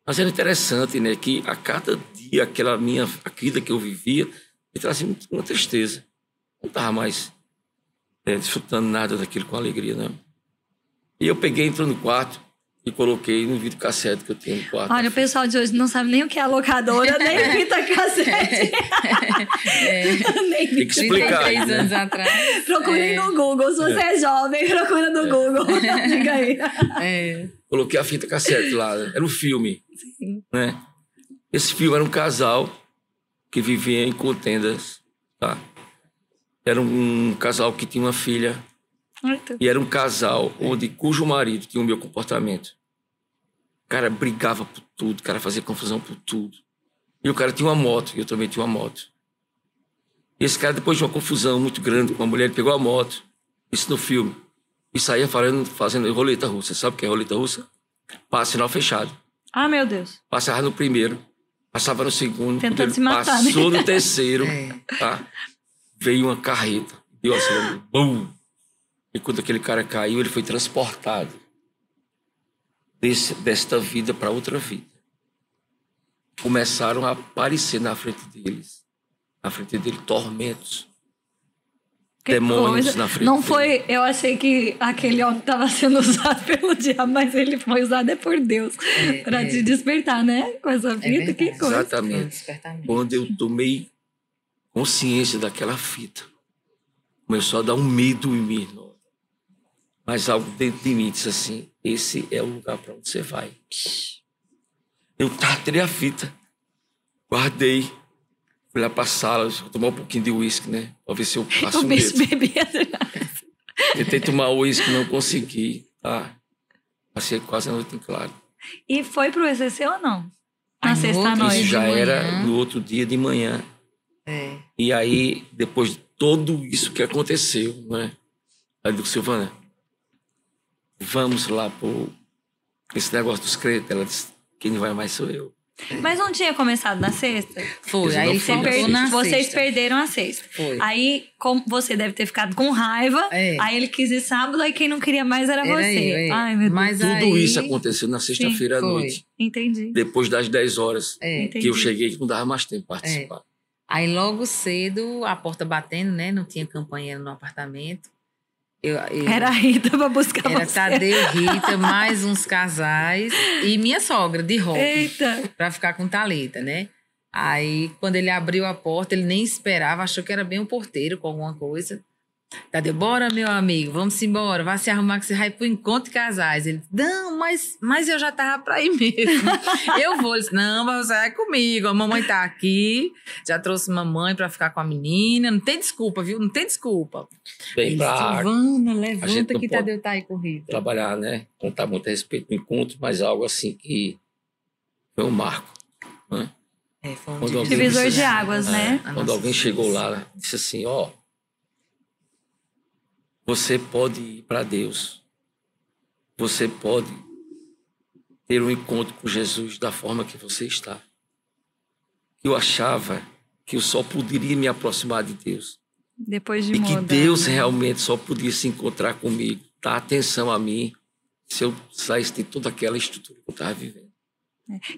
Mas era interessante, né? Que a cada dia, aquela minha a vida que eu vivia, me trazia muito- uma tristeza. Não estava mais é, desfrutando nada daquilo com alegria, não. E eu peguei, entrou no quarto, e coloquei no vídeo cassete que eu tinha no quarto. Olha, o pessoal de hoje não sabe nem o que é locadora, [LAUGHS] nem fita cassete. É, [LAUGHS] nem Tem que explicar. 33 né? anos atrás. Procurem no Google. Se você é jovem, procura no Google. [LAUGHS] Diga aí. É. Coloquei a fita cassete lá. Era um filme. Né? Esse filme era um casal que vivia em contendas. Tá? Era um casal que tinha uma filha Muito. E era um casal onde cujo marido tinha o meu comportamento. O cara brigava por tudo, o cara fazia confusão por tudo. E o cara tinha uma moto, e eu também tinha uma moto. E esse cara, depois de uma confusão muito grande com a mulher, ele pegou a moto, isso no filme, e saía falando, fazendo roleta russa. Sabe o que é roleta russa? Passa sinal fechado. Ah, meu Deus. Passava no primeiro, passava no segundo, Tentando se matar, né? passou no terceiro, [LAUGHS] É. tá? veio uma carreta, deu assim, bum! E quando aquele cara caiu, ele foi transportado desse, desta vida para outra vida. Começaram a aparecer na frente deles, na frente dele, tormentos. Que Demônios coisa. na frente Não dele. foi. Eu achei que aquele homem estava sendo [LAUGHS] usado pelo diabo, mas ele foi usado é por Deus. É, para é. te despertar, né? Com essa fita, que verdade. coisa. Foi um Exatamente. Quando eu tomei consciência daquela fita, começou a dar um medo em mim, irmão. Mas algo dentro de mim disse assim: esse é o lugar para onde você vai. Eu tartrei a fita, guardei, fui lá pra sala, tomar um pouquinho de uísque, né? Pra ver se eu [LAUGHS] passo O o bicho medo. bebia. [LAUGHS] Tentei tomar uísque, não consegui, tá? Passei quase a noite em claro. E foi pro ECC ou não? Ai, Na no sexta outro Isso já era no outro dia de manhã. É. E aí, depois de tudo isso que aconteceu, né? Aí eu digo, Silvana, vamos lá pro esse negócio dos crentes. Ela disse, quem vai mais sou eu. Mas não tinha começado na sexta? Foi, aí Você per- na Vocês sexta. perderam a sexta. Foi. Aí com- você deve ter ficado com raiva. É. Aí ele quis ir sábado, aí quem não queria mais era, Era você. eu, é. Ai, meu Deus. Mas Tudo aí, isso aconteceu na sexta-feira à noite. Entendi. Depois das 10 horas É. Entendi. que eu cheguei, que não dava mais tempo para participar. Aí logo cedo, a porta batendo, né? Não tinha campanheiro no apartamento. Eu, eu- Era a Rita pra buscar era você. Tadeu, Rita, mais uns casais e minha sogra de Eita. pra ficar com Talita, né? Aí quando ele abriu a porta, ele nem esperava, achou que era bem um porteiro com alguma coisa. Tadeu, bora, meu amigo, vamos embora, vai se arrumar que você vai pro encontro de casais. Ele, não, mas, mas eu já tava pra ir mesmo. [LAUGHS] eu vou. Ele disse, não, mas você vai comigo, a mamãe tá aqui, já trouxe mamãe pra ficar com a menina, não tem desculpa, viu? Não tem desculpa. Bem, Ele, pra Silvana, levanta que Tadeu tá aí com Rita. trabalhar, né? Contar muito a respeito do encontro, mas algo assim que foi um marco. Né? É, foi um Divisor de águas, é, né? A Quando alguém chegou lá, disse assim, ó, você pode ir para Deus. Você pode ter um encontro com Jesus da forma que você está. Eu achava que eu só poderia me aproximar de Deus. Depois de E que mudar. Deus realmente só podia se encontrar comigo, dar atenção a mim, se eu saísse de toda aquela estrutura que eu estava vivendo.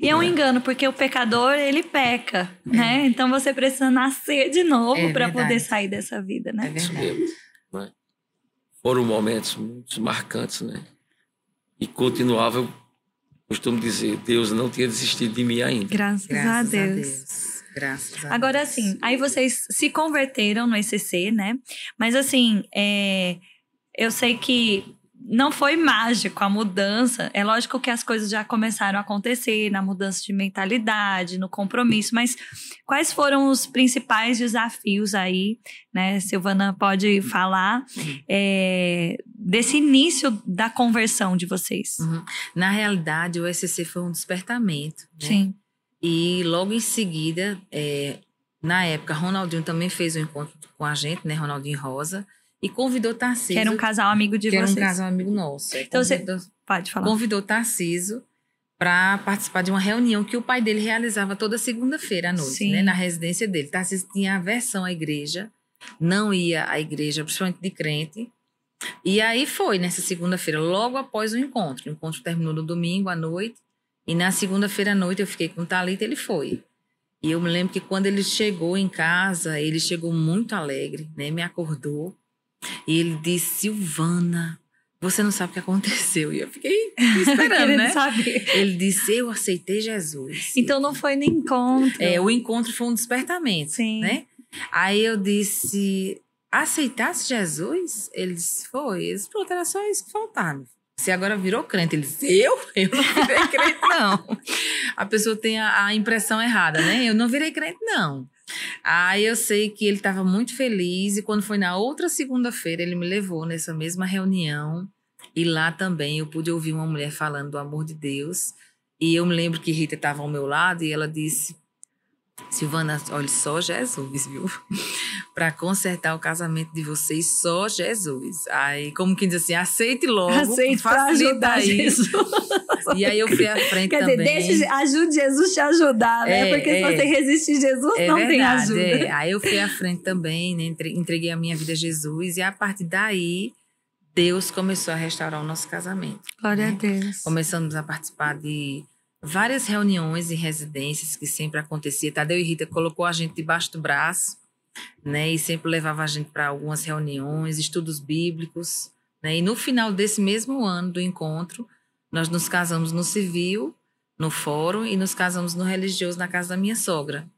E é um engano, porque o pecador, ele peca, né? Então você precisa nascer de novo É verdade. poder sair dessa vida, É né? Isso verdade. mesmo. Foram momentos muito marcantes, né? E continuava, eu costumo dizer, Deus não tinha desistido de mim ainda. Graças, Graças a Deus. Graças a Agora, Deus. assim, aí vocês se converteram no ECC, né? Mas, assim, é, eu sei que não foi mágico a mudança. É lógico que as coisas já começaram a acontecer na mudança de mentalidade, no compromisso, mas quais foram os principais desafios aí, né? Silvana pode falar é, desse início da conversão de vocês. Uhum. Na realidade, o SCC foi um despertamento. né? Sim. E logo em seguida, é, na época, Ronaldinho também fez um encontro com a gente, né? Ronaldinho Rosa. E convidou Tarcísio. Que era um casal amigo de que era um vocês. casal amigo nosso. É, Então, você- convidou, Pode falar. convidou Tarcísio para participar de uma reunião que o pai dele realizava toda segunda-feira à noite, né, na residência dele. Tarcísio tinha aversão à igreja, não ia à igreja, principalmente de crente. E aí foi nessa segunda-feira, logo após o encontro. O encontro terminou no domingo à noite. E na segunda-feira à noite eu fiquei com o Thalita, ele foi. E eu me lembro que quando ele chegou em casa, ele chegou muito alegre, né? Me acordou. E ele disse, Silvana, você não sabe o que aconteceu. E eu fiquei [LAUGHS] esperando, né? saber. Ele disse, eu aceitei Jesus. Então não foi no encontro. É, o encontro foi um despertamento, Sim. né? Aí eu disse, aceitasse Jesus? Ele disse, foi. Ele disse, pronto, era só isso que faltava. Você agora virou crente. Ele disse, eu? Eu não virei [LAUGHS] crente, não. A pessoa tem a, a impressão errada, né? Eu não virei crente, não. Aí eu sei que ele estava muito feliz e quando foi na outra segunda-feira, ele me levou nessa mesma reunião e lá também eu pude ouvir uma mulher falando do amor de Deus. E eu me lembro que Rita estava ao meu lado e ela disse: Silvana, olha só Jesus, viu? [LAUGHS] Para consertar o casamento de vocês, só Jesus. Aí, como quem diz assim, aceite logo, Aceite pra facilita. Jesus. E aí eu fui à frente Quer também. dizer, deixa, ajude Jesus te ajudar, né? É, Porque se é. você resistir Jesus, É não tem verdade, ajuda. é. Aí eu fui à frente também, né? Entre- entreguei a minha vida a Jesus e a partir daí Deus começou a restaurar o nosso casamento. Glória a Deus. Começamos a participar de várias reuniões e residências que sempre acontecia. Tadeu e Rita colocou a gente debaixo do braço, né? E sempre levava a gente para algumas reuniões, estudos bíblicos, né? E no final desse mesmo ano do encontro, nós nos casamos no civil, no fórum e nos casamos no religioso na casa da minha sogra.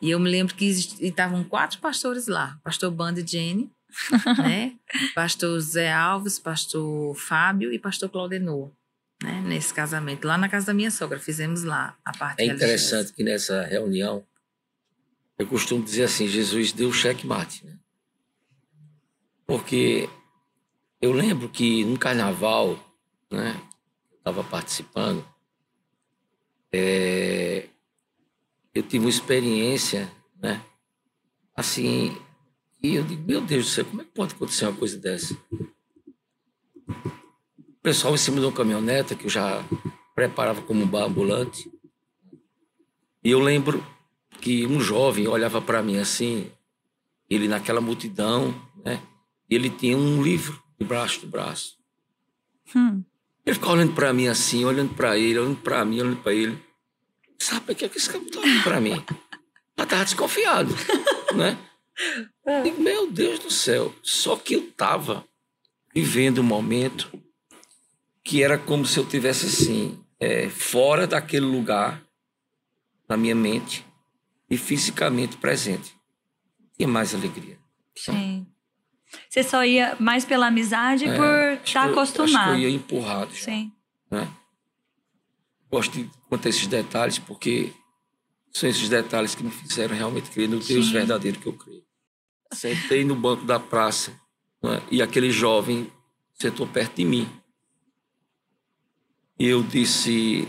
E eu me lembro que estavam quatro pastores lá, pastor Band e Jenny, [LAUGHS] né? Pastor Zé Alves, pastor Fábio e pastor Claudenor, né? Nesse casamento, lá na casa da minha sogra, fizemos lá a parte É interessante que nessa reunião, eu costumo dizer assim, Jesus deu checkmate, né? Porque eu lembro que no carnaval, né, eu estava participando, é, eu tive uma experiência, né, assim, e eu digo, meu Deus do céu, como é que pode acontecer uma coisa dessa? O pessoal em cima de uma caminhoneta que eu já preparava como bar ambulante, e eu lembro que um jovem olhava para mim assim, ele naquela multidão, né? E ele tinha um livro debaixo do braço. Hum. Ele ficava olhando para mim assim, olhando para ele, olhando para mim, olhando para ele. Sabe o que é que esse cara tá olhando para mim? [LAUGHS] Eu tava desconfiado, né? Eu digo, meu Deus do céu. Só que eu tava vivendo um momento que era como se eu tivesse assim, é, fora daquele lugar, na minha mente, e fisicamente presente. Tinha mais alegria. Sim. Você só ia mais pela amizade É, por estar que eu- acostumado. Acho que eu ia empurrado já. Sim. né? Gosto de contar esses detalhes porque são esses detalhes que me fizeram realmente crer no Deus Sim. verdadeiro que eu creio. Sentei no banco da praça né? e aquele jovem sentou perto de mim. E eu disse,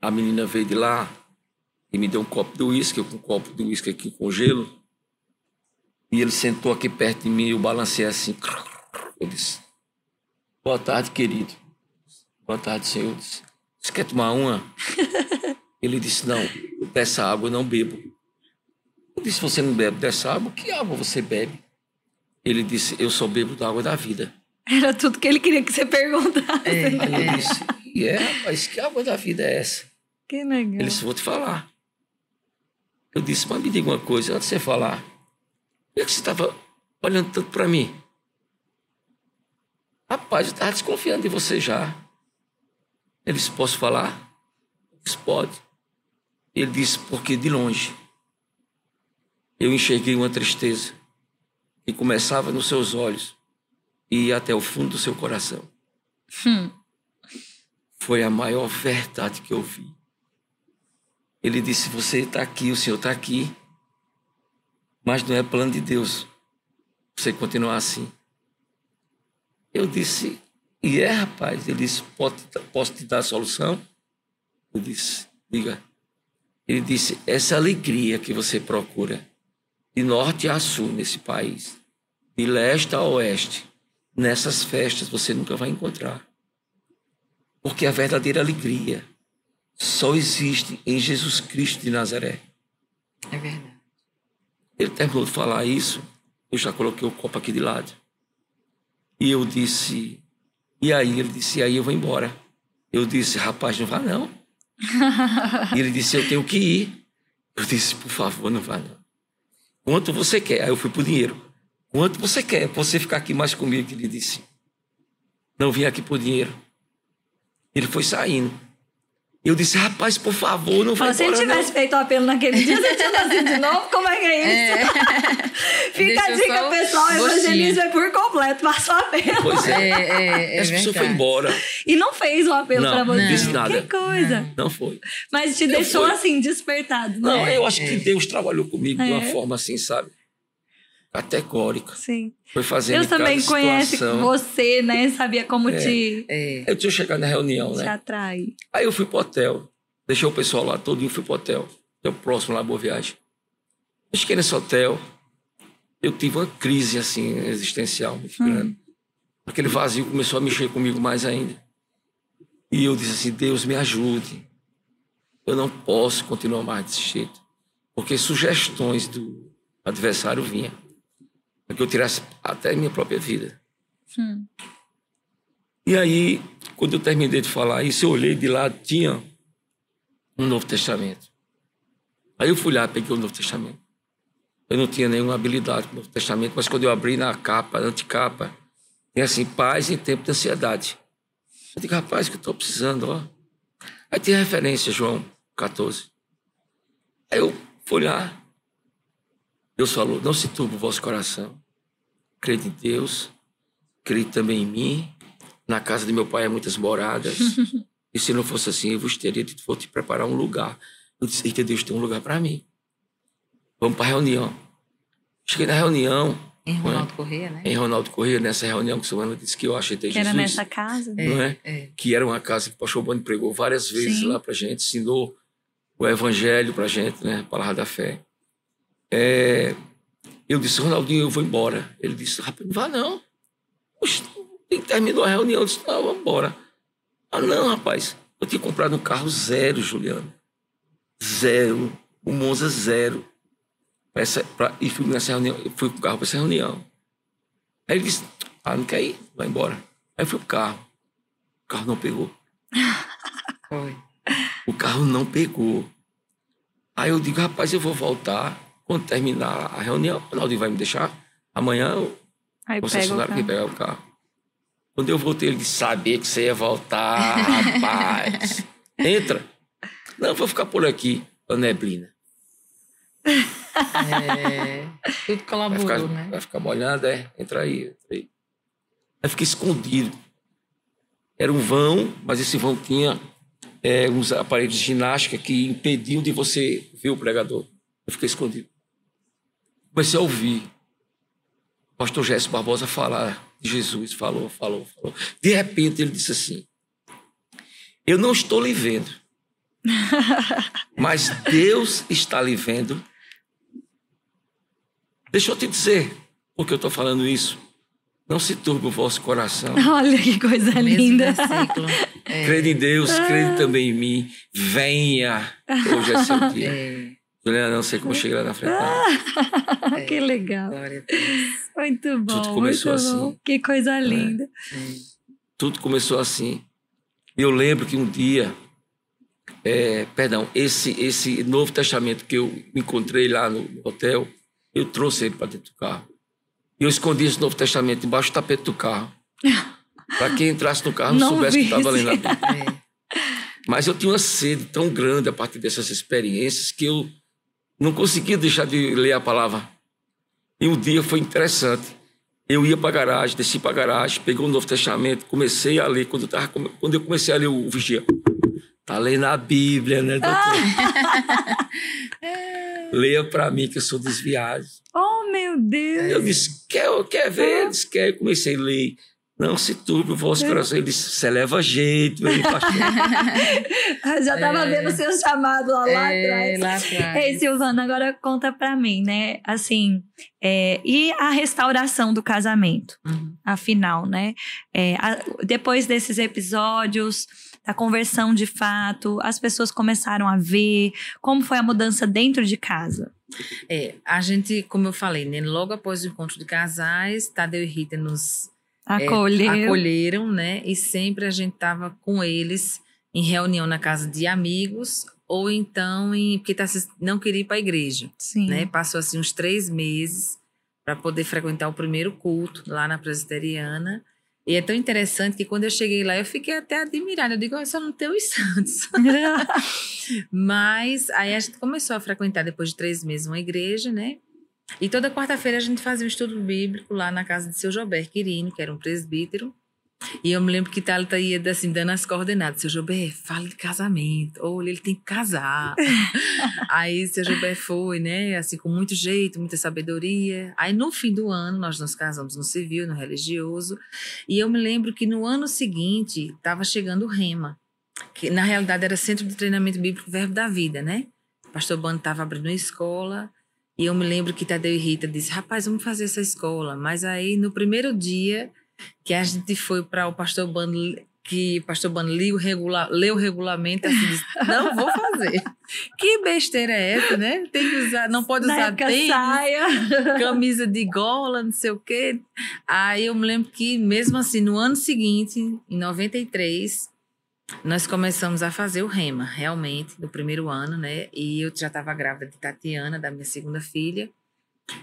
a menina veio de lá e me deu um copo de uísque, eu com um copo de uísque aqui com gelo. E ele sentou aqui perto de mim e eu balancei assim. Eu disse, boa tarde, querido. Boa tarde, senhor. Eu disse, Você quer tomar uma? [LAUGHS] Ele disse, não, dessa água eu não bebo. Eu disse, você não bebe dessa água? Que água você bebe? Ele disse, eu só bebo da água da vida. Era tudo que ele queria que você perguntasse. É, Aí eu é. disse, e é, rapaz, que água da vida é essa? Que legal. Ele disse, vou te falar. Eu disse, mas me diga uma coisa, antes de você falar, por que é que você estava olhando tanto para mim? Rapaz, eu estava desconfiando de você já. Ele disse, posso falar? Eu disse, pode. Ele disse, porque de longe eu enxerguei uma tristeza que começava nos seus olhos e ia até o fundo do seu coração. Hum. Foi a maior verdade que eu vi. Ele disse: Você está aqui, o Senhor está aqui, mas não é plano de Deus você continuar assim. Eu disse: E é, rapaz? Ele disse: Posso, te dar a solução? Eu disse: Diga. Ele disse: Essa alegria que você procura, de norte a sul nesse país, de leste a oeste, nessas festas você nunca vai encontrar. Porque a verdadeira alegria só existe em Jesus Cristo de Nazaré. É verdade. Ele terminou de falar isso, eu já coloquei o copo aqui de lado. E eu disse, e aí? Ele disse, e aí eu vou embora. Eu disse, rapaz, não vá não. e ele disse, eu tenho que ir. Eu disse, por favor, não vá não. Quanto você quer? Aí eu fui pro dinheiro. Quanto você quer? Você ficar aqui mais comigo? Ele disse, não vim aqui por dinheiro. Ele foi saindo. Eu disse, rapaz, por favor, não Fala, se ele tivesse não. feito o apelo naquele dia, você tinha nascido de novo? Como é que é isso? [LAUGHS] Fica a Deixa dica, só pessoal. gostinho. Evangelismo é por completo, passa o apelo. Pois É, é. é, é As pessoas verdade. foram embora. E não fez o apelo Não, pra você. não disse nada. Que coisa. Não foi. Mas te Eu deixou fui. assim, despertado. Não, né? eu acho que Deus trabalhou comigo de uma É. forma assim, sabe? Categórica. Sim. Foi fazendo Deus também conhece você, né? Sabia como É. te, É. Eu tinha chegado na reunião, te né? atrai. Aí eu fui pro hotel. Deixei o pessoal lá todinho, fui pro hotel. É o próximo lá, Boa Viagem. Eu cheguei nesse hotel, eu tive uma crise, assim, existencial muito grande. Aquele vazio começou a mexer comigo mais ainda. E eu disse assim, Deus, me ajude. Eu não posso continuar mais desse jeito. Porque sugestões do adversário vinham. Para que eu tirasse até minha própria vida. Hum. E aí, quando eu terminei de falar isso, eu olhei de lá, tinha um Novo Testamento. Aí eu fui lá, peguei o Novo Testamento. Eu não tinha nenhuma habilidade com o Novo Testamento, mas quando eu abri na capa, na anticapa, tem assim, paz em tempo de ansiedade. Eu digo, rapaz, que eu estou precisando, ó. Aí tem a referência, João 14. Aí eu fui lá, Deus falou, não se turbe o vosso coração. Crede em Deus, crede também em mim. Na casa de meu pai há muitas moradas. [LAUGHS] e se não fosse assim, eu vos teria dito, vou te preparar um lugar. Eu disse, eita, Deus tem um lugar para mim. Vamos para a reunião. Cheguei na reunião, Em Ronaldo Corrêa, né? em Ronaldo Corrêa, nessa reunião que o Silvana disse que eu aceitei Que era Jesus. nessa casa. não é? É. Que era uma casa que o pastor Boni pregou várias vezes Sim. lá pra gente, ensinou o evangelho pra gente, né? A palavra da fé. É, eu disse, Ronaldinho, eu vou embora. Ele disse, rapaz, não vá não. Poxa, terminou a reunião, eu disse, não, vamos embora. Ah, não, rapaz. Eu tinha comprado um carro zero, Juliano. Zero. O Monza zero. Essa, pra, e fui nessa reunião, eu fui com o carro para essa reunião. Aí ele disse, ah, não quer ir? Vai embora. Aí eu fui pro carro. O carro não pegou. [LAUGHS] O carro não pegou. Aí eu digo, rapaz, eu vou voltar. Quando terminar a reunião, o Ronaldinho vai me deixar. Amanhã Aí o aqui carro. pegar o carro. Quando eu voltei, ele disse, sabia que você ia voltar, rapaz. [LAUGHS] Entra. Não, vou ficar por aqui. A neblina. É. Tudo Vai colaborou, ficar, né? vai ficar molhado, é? Entra aí, entra aí. Aí fiquei escondido. Era um vão, mas esse vão tinha é, uns aparelhos de ginástica que impediam de você ver o pregador. Eu fiquei escondido. Comecei a ouvir o pastor Jéssico Barbosa falar de Jesus. Falou, falou, falou. De repente ele disse assim: Eu não estou lhe vendo, [LAUGHS] mas Deus está lhe vendo. Deixa eu te dizer por que eu estou falando isso. Não se turbe o vosso coração. Olha que coisa Mesmo linda. É. Crede em Deus, crede também em mim. Venha. Hoje é seu [LAUGHS] dia. É. Juliana, não sei como lá na frente. não. [LAUGHS] que legal. Glória a Deus. Muito bom. Tudo começou muito bom. assim. Que coisa linda. É. Tudo começou assim. Eu lembro que um dia, é, perdão, esse, esse Novo Testamento que eu encontrei lá no hotel, eu trouxe ele para dentro do carro. E eu escondi esse Novo Testamento debaixo do tapete do carro. [LAUGHS] Para quem entrasse no carro não, Não soubesse que estava lendo a Bíblia. É. Mas eu tinha uma sede tão grande a partir dessas experiências que eu não conseguia deixar de ler a palavra. E um dia foi interessante. Eu ia para a garagem, desci para a garagem, peguei o Novo Testamento, comecei a ler. Quando eu, tava, quando eu comecei a ler o vigia, tá lendo a Bíblia, né, doutor? [LAUGHS] Leia para mim que eu sou desviado. Oh, meu Deus. Eu disse, quer, quer ver? Ele disse, quer. Eu comecei a ler. Não se turbe o vosso coração. Ele disse, você leva jeito, pastor? [LAUGHS] Já estava vendo o seu chamado lá, lá É, atrás. lá atrás. Ei, Silvana, agora conta pra mim, né? Assim, é, e a restauração do casamento, Uhum. afinal, né? É, a- depois desses episódios, da conversão de fato, as pessoas começaram a ver como foi a mudança dentro de casa. É, a gente, como eu falei, né, logo após o encontro de casais, Tadeu e Rita nos é, Acolheu. acolheram, né? E sempre a gente tava com eles em reunião na casa de amigos ou então em porque tá, não queria ir para a igreja, Sim. né? Passou assim uns três meses para poder frequentar o primeiro culto lá na presbiteriana E é tão interessante que quando eu cheguei lá, eu fiquei até admirada. Eu digo, eu só não tenho os santos. [LAUGHS] [LAUGHS] Mas aí a gente começou a frequentar depois de três meses uma igreja, né? E toda quarta-feira a gente fazia um estudo bíblico lá na casa de seu Jober Quirino, que era um presbítero. E eu me lembro que Thalita ia assim, dando as coordenadas. Seu Jober, fala de casamento. Olha, ele tem que casar. [LAUGHS] Aí seu Jober foi, né? Assim, com muito jeito, muita sabedoria. Aí no fim do ano, nós nos casamos no civil, no religioso. E eu me lembro que no ano seguinte, estava chegando o Rema. Que na realidade era Centro de Treinamento Bíblico Verbo da Vida, né? O pastor Bando estava abrindo uma escola. E eu me lembro que Tadeu e Rita disse: rapaz, vamos fazer essa escola. Mas aí, no primeiro dia que a gente foi para o pastor Bando, que o pastor Bando leu regula, leu o regulamento, assim, disse, [LAUGHS] não vou fazer. que besteira é essa, né? Tem que usar, não pode usar tênis, saia. [LAUGHS] camisa de gola, não sei o quê. Aí eu me lembro que, mesmo assim, no ano seguinte, em 93, nós começamos a fazer o rema, realmente, no primeiro ano, né? E eu já estava grávida de Tatiana, da minha segunda filha.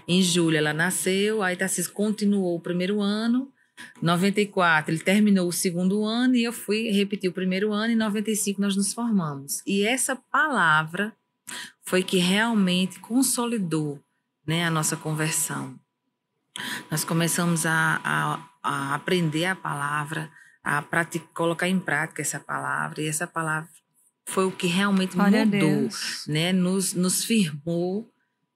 Em julho ela nasceu, aí Tarcísio continuou o primeiro ano. 94 ele terminou o segundo ano e eu fui repetir o primeiro ano. Em 95 nós nos formamos. E essa palavra foi que realmente consolidou né, a nossa conversão. Nós começamos a, a, a aprender a palavra, a praticar, colocar em prática essa palavra, e essa palavra foi o que realmente Glória mudou, né? Nos, nos firmou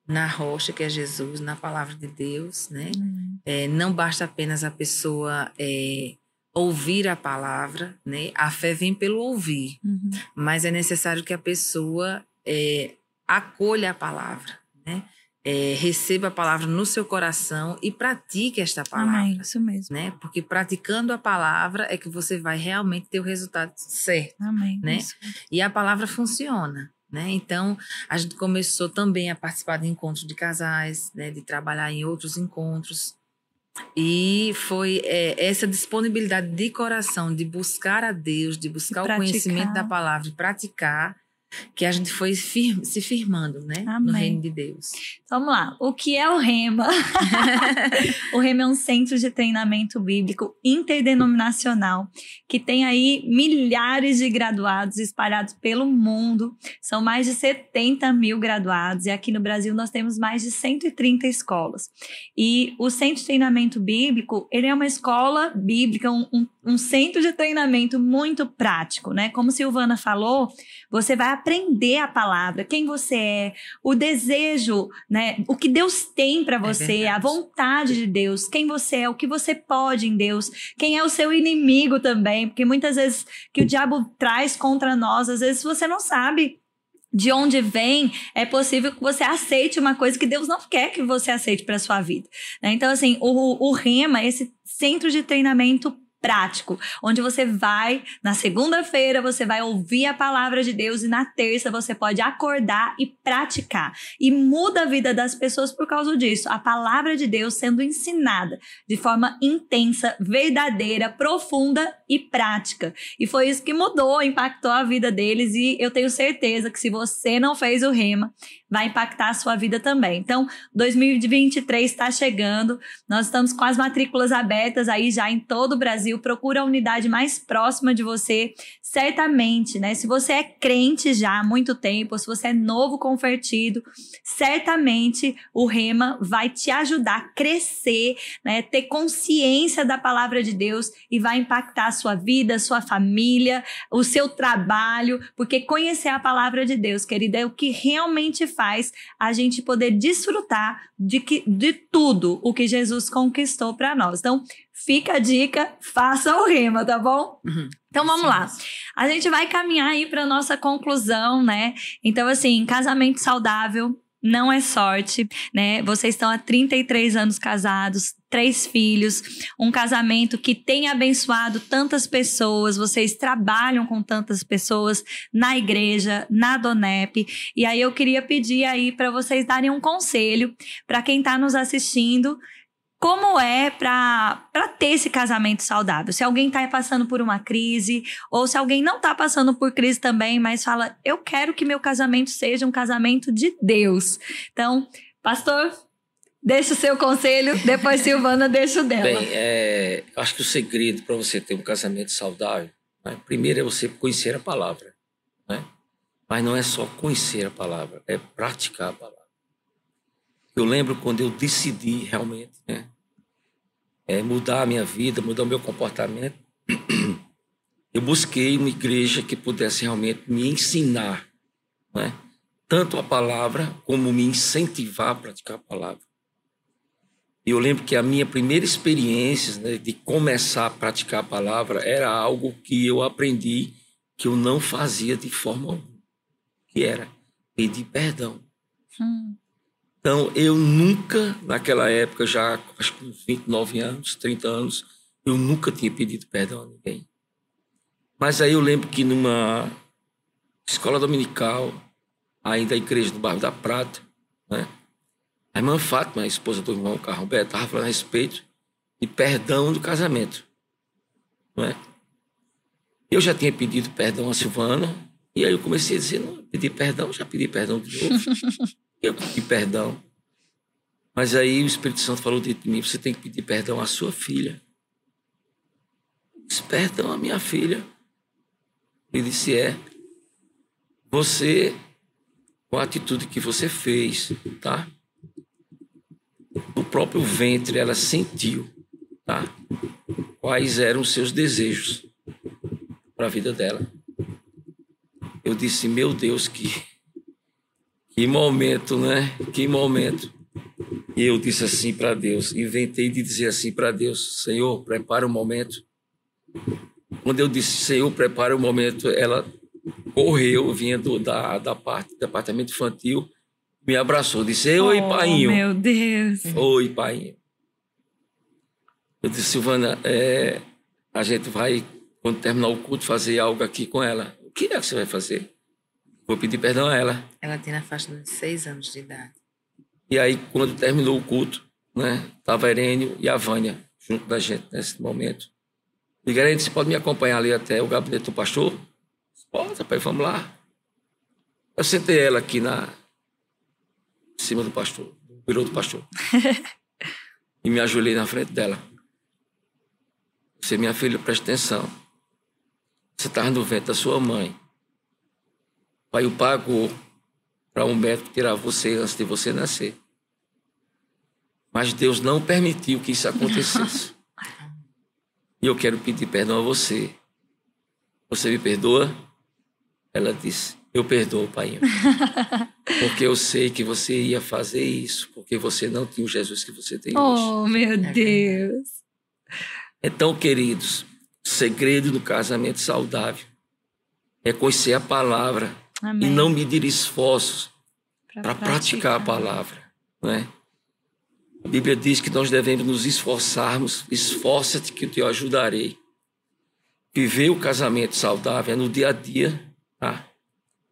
na rocha que é Jesus, na palavra de Deus, né? Uhum. É, não basta apenas a pessoa é, ouvir a palavra, né? A fé vem pelo ouvir, uhum. mas é necessário que a pessoa é, acolha a palavra, né? É, receba a palavra no seu coração e pratique esta palavra. Amém, isso mesmo. Né? Porque praticando a palavra é que você vai realmente ter o resultado certo. Amém. Né? Isso. E a palavra funciona. Né? Então, a gente começou também a participar de encontros de casais, né? de trabalhar em outros encontros. E foi é, essa disponibilidade de coração, de buscar a Deus, de buscar o conhecimento da palavra, praticar, que a gente foi fir se firmando, né? Amém. No reino de Deus. Vamos lá. O que é o REMA? [LAUGHS] o REMA é um centro de treinamento bíblico interdenominacional que tem aí milhares de graduados espalhados pelo mundo. São mais de 70 mil graduados e aqui no Brasil nós temos mais de 130 escolas. E o centro de treinamento bíblico, ele é uma escola bíblica, um, um, um centro de treinamento muito prático, né? Como Silvana falou, você vai aprender a palavra, quem você é, o desejo, né? O que Deus tem para é você, é a vontade de Deus, quem você é, o que você pode em Deus, quem é o seu inimigo também, porque muitas vezes que o diabo traz contra nós, às vezes você não sabe de onde vem, é possível que você aceite uma coisa que Deus não quer que você aceite para sua vida. Né? Então, assim, o, o REMA, esse centro de treinamento prático, onde você vai, na segunda-feira, você vai ouvir a palavra de Deus e na terça você pode acordar e praticar. E muda a vida das pessoas por causa disso. A palavra de Deus sendo ensinada de forma intensa, verdadeira, profunda e prática. E foi isso que mudou, impactou a vida deles e eu tenho certeza que se você não fez o rema, vai impactar a sua vida também. Então, 2023 está chegando, nós estamos com as matrículas abertas aí já em todo o Brasil. Procura a unidade mais próxima de você, certamente, né? Se você é crente já há muito tempo, se você é novo convertido, certamente o Rema vai te ajudar a crescer, né? Ter consciência da palavra de Deus e vai impactar a sua vida, a sua família, o seu trabalho, porque conhecer a palavra de Deus, querida, é o que realmente faz faz a gente poder desfrutar de, que, de tudo o que Jesus conquistou para nós. Então, fica a dica, faça o rema, tá bom? Uhum. Então vamos lá. A gente vai caminhar aí para nossa conclusão, né? Então assim, casamento saudável não é sorte, né? Vocês estão há 33 anos casados, três filhos, um casamento que tem abençoado tantas pessoas, vocês trabalham com tantas pessoas na igreja, na Donep. E aí eu queria pedir aí para vocês darem um conselho para quem está nos assistindo como é para ter esse casamento saudável. Se alguém está passando por uma crise, ou se alguém não está passando por crise também, mas fala, eu quero que meu casamento seja um casamento de Deus. Então, pastor, deixa o seu conselho, depois Silvana deixa o dela. Bem, é, acho que o segredo para você ter um casamento saudável, né, primeiro é você conhecer a palavra. Né? Mas não é só conhecer a palavra, é praticar a palavra. Eu lembro quando eu decidi realmente né, é, mudar a minha vida, mudar o meu comportamento, eu busquei uma igreja que pudesse realmente me ensinar, né, tanto a palavra como me incentivar a praticar a palavra. Eu lembro que a minha primeira experiência né, de começar a praticar a palavra era algo que eu aprendi que eu não fazia de forma alguma, que era pedir perdão. Hum. Então, eu nunca, naquela época, já acho que uns 29 anos, 30 anos, eu nunca tinha pedido perdão a ninguém. Mas aí eu lembro que numa escola dominical, ainda a igreja do bairro da Prata, né? A irmã Fátima, a esposa do irmão Carlos Beto, estava falando a respeito de perdão do casamento. Não é? Eu já tinha pedido perdão a Silvana, e aí eu comecei a dizer, não, pedi perdão, já pedi perdão de novo. [LAUGHS] Eu pedi perdão. Mas aí o Espírito Santo falou de mim: você tem que pedir perdão à sua filha. Eu disse, perdão minha filha. Ele disse: é. Você, com a atitude que você fez, tá? No próprio ventre ela sentiu, tá? Quais eram os seus desejos para a vida dela. Eu disse: meu Deus, que que momento, né? Que momento. E eu disse assim para Deus, inventei de dizer assim para Deus: Senhor, prepara o momento. Quando eu disse, Senhor, prepara o momento, ela correu, vinha do, da, da parte do departamento infantil, me abraçou, disse: Oi, oh, painho. Meu Deus. Oi, painho. Eu disse, Silvana, é, a gente vai, quando terminar o culto, fazer algo aqui com ela. O que é que você vai fazer? Vou pedir perdão a ela. Ela tem na faixa de seis anos de idade. E aí, quando terminou o culto, né, tava Irene e a Vânia junto da gente nesse momento. E Irene, você pode me acompanhar ali até o gabinete do pastor? Pode, pai, vamos lá. Eu sentei ela aqui na em cima do pastor, do birô do pastor. [LAUGHS] e me ajoelhei na frente dela. Você, minha filha, preste atenção. Você estava no vento da sua mãe pai o pagou para um médico tirar você antes de você nascer. Mas Deus não permitiu que isso acontecesse. [LAUGHS] e eu quero pedir perdão a você. Você me perdoa? Ela disse: Eu perdoo, pai. [LAUGHS] Porque eu sei que você ia fazer isso, porque você não tinha o Jesus que você tem hoje. Oh, meu Deus. Então, queridos, segredo do casamento saudável é conhecer a palavra Amém. e não medir esforços para praticar a palavra. Né? A Bíblia diz que nós devemos nos esforçarmos, esforça-te que eu te ajudarei. Viver o casamento saudável é no dia a dia, tá?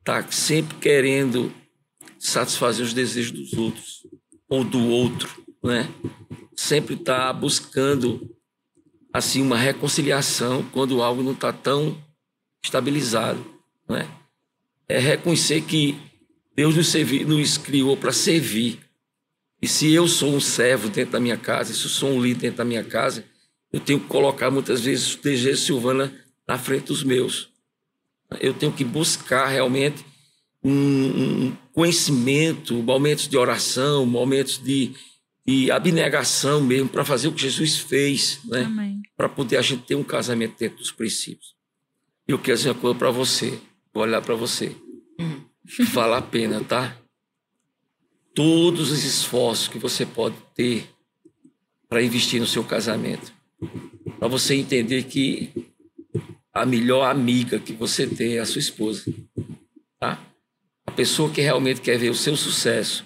Tá sempre querendo satisfazer os desejos dos outros ou do outro, né? Sempre tá buscando assim uma reconciliação quando algo não está tão estabilizado, né? É reconhecer que Deus nos, servi, nos criou para servir. E se eu sou um servo dentro da minha casa, se eu sou um líder dentro da minha casa, eu tenho que colocar muitas vezes o DG Silvana na frente dos meus. Eu tenho que buscar realmente um, um conhecimento, momentos de oração, momentos de, de abnegação mesmo, para fazer o que Jesus fez, né? Para poder a gente ter um casamento dentro dos princípios. E eu quero dizer uma coisa para você. Vou olhar para você. Hum. Vale a pena, tá? Todos os esforços que você pode ter para investir no seu casamento. Para você entender que a melhor amiga que você tem é a sua esposa. Tá? A pessoa que realmente quer ver o seu sucesso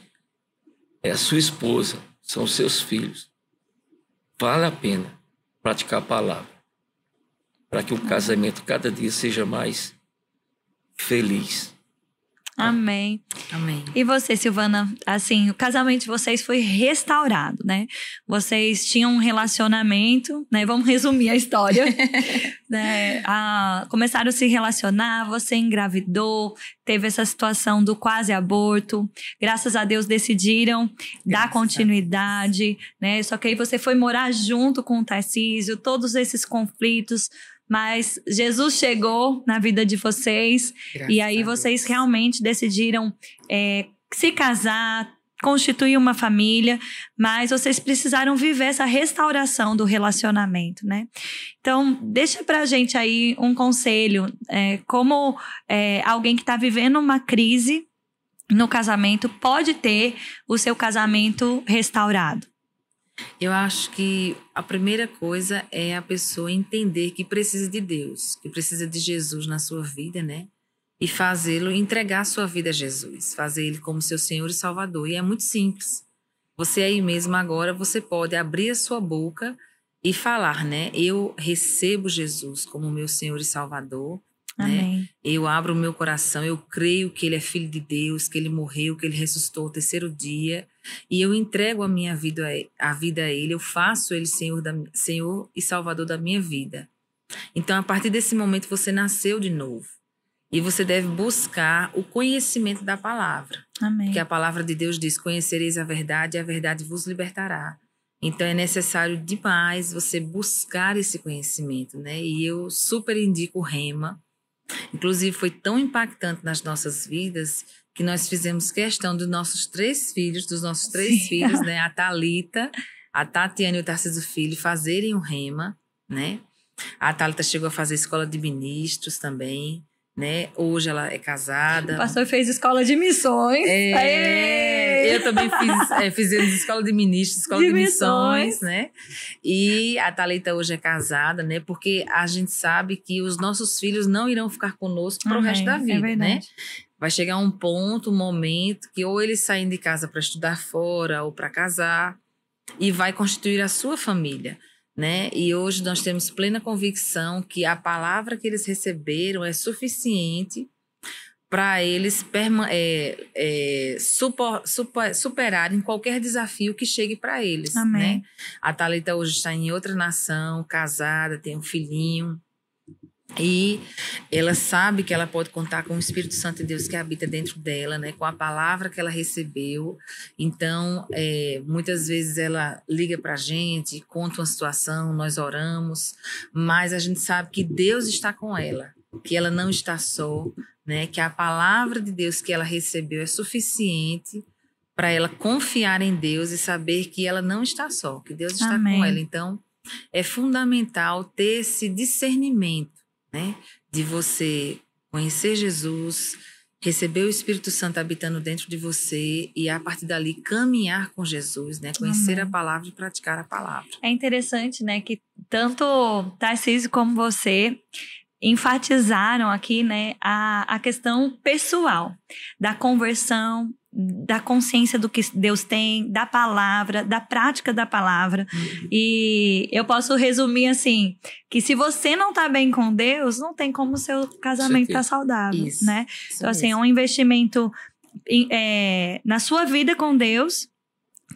é a sua esposa, são os seus filhos. Vale a pena praticar a palavra para que o casamento cada dia seja mais feliz. Amém. Amém. E você, Silvana, assim, o casamento de vocês foi restaurado, né? Vocês tinham um relacionamento, né? Vamos resumir a história. [LAUGHS] né? Ah, começaram a se relacionar, você engravidou, teve essa situação do quase aborto. Graças a Deus decidiram dar continuidade, né? Só que aí você foi morar junto com o Tarcísio, todos esses conflitos mas Jesus chegou na vida de vocês Graças e aí vocês realmente decidiram é, se casar, constituir uma família, mas vocês precisaram viver essa restauração do relacionamento, né? Então, deixa pra gente aí um conselho, é, como é, alguém que está vivendo uma crise no casamento pode ter o seu casamento restaurado. Eu acho que a primeira coisa é a pessoa entender que precisa de Deus, que precisa de Jesus na sua vida, né? E fazê-lo, entregar a sua vida a Jesus, fazer ele como seu Senhor e Salvador. E é muito simples. Você aí mesmo agora, você pode abrir a sua boca e falar, né? Eu recebo Jesus como meu Senhor e Salvador. Né? Eu abro o meu coração, eu creio que ele é filho de Deus, que ele morreu, que ele ressuscitou o terceiro dia, e eu entrego a minha vida a vida a ele, eu faço ele Senhor, da, Senhor e Salvador da minha vida. Então, a partir desse momento, você nasceu de novo. E você deve buscar o conhecimento da palavra. Amém. Que a palavra de Deus diz: Conhecereis a verdade e a verdade vos libertará. Então é necessário demais você buscar esse conhecimento, né? E eu super indico o Rema, Inclusive, foi tão impactante nas nossas vidas que nós fizemos questão dos nossos três filhos, dos nossos três Sim. filhos, né? [LAUGHS] A Talita, a Tatiana e o Tarcísio Filho fazerem o rema, né? A Thalita chegou a fazer escola de ministros também né? Hoje ela é casada. O pastor fez escola de missões. É, eu também fiz, é, fizemos escola de ministros, escola de, de missões. missões, né? E a Thalita hoje é casada, né? Porque a gente sabe que os nossos filhos não irão ficar conosco para o resto da é vida, é né? Vai chegar um ponto, um momento que ou eles saem de casa para estudar fora ou para casar e vai constituir a sua família né? E hoje nós temos plena convicção que a palavra que eles receberam é suficiente para eles é, é, super, super, superarem qualquer desafio que chegue para eles. Amém. Né? A Thalita hoje está em outra nação, casada, tem um filhinho. E ela sabe que ela pode contar com o Espírito Santo de Deus que habita dentro dela, né? Com a palavra que ela recebeu. Então, é, muitas vezes ela liga para a gente, conta uma situação, nós oramos, mas a gente sabe que Deus está com ela, que ela não está só, né? Que a palavra de Deus que ela recebeu é suficiente para ela confiar em Deus e saber que ela não está só, que Deus está Amém. com ela. Então, é fundamental ter esse discernimento né? De você conhecer Jesus, receber o Espírito Santo habitando dentro de você e a partir dali caminhar com Jesus, né? Conhecer Amém. a palavra e praticar a palavra. É interessante, né, que tanto Tarcísio como você enfatizaram aqui, né, a, a questão pessoal da conversão, da consciência do que Deus tem, da palavra, da prática da palavra. Uhum. E eu posso resumir assim, que se você não tá bem com Deus, não tem como o seu casamento estar tá saudável, Isso. né? Isso então assim, é um investimento é, na sua vida com Deus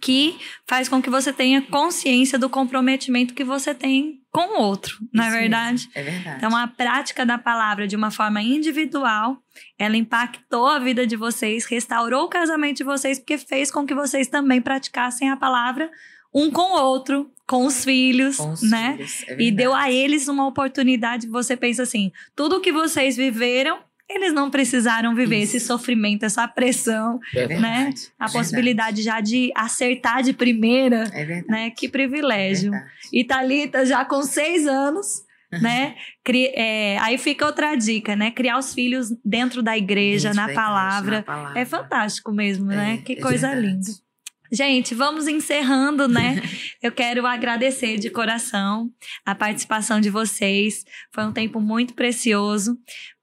que faz com que você tenha consciência do comprometimento que você tem com o outro, não é verdade? É verdade. Então, a prática da palavra de uma forma individual, ela impactou a vida de vocês, restaurou o casamento de vocês, porque fez com que vocês também praticassem a palavra um com o outro, com os filhos, com os né? Filhos, é e deu a eles uma oportunidade. Você pensa assim: tudo que vocês viveram eles não precisaram viver Isso. esse sofrimento, essa pressão, é né? A é possibilidade já de acertar de primeira, é verdade. né? Que privilégio. É e Thalita já com seis anos, né? Cri é, aí fica outra dica, né? Criar os filhos dentro da igreja, na, palavra. na, palavra. É fantástico mesmo, né? É, que é coisa verdade. linda. Gente, vamos encerrando, né? [LAUGHS] Eu quero agradecer de coração a participação de vocês. Foi um tempo muito precioso.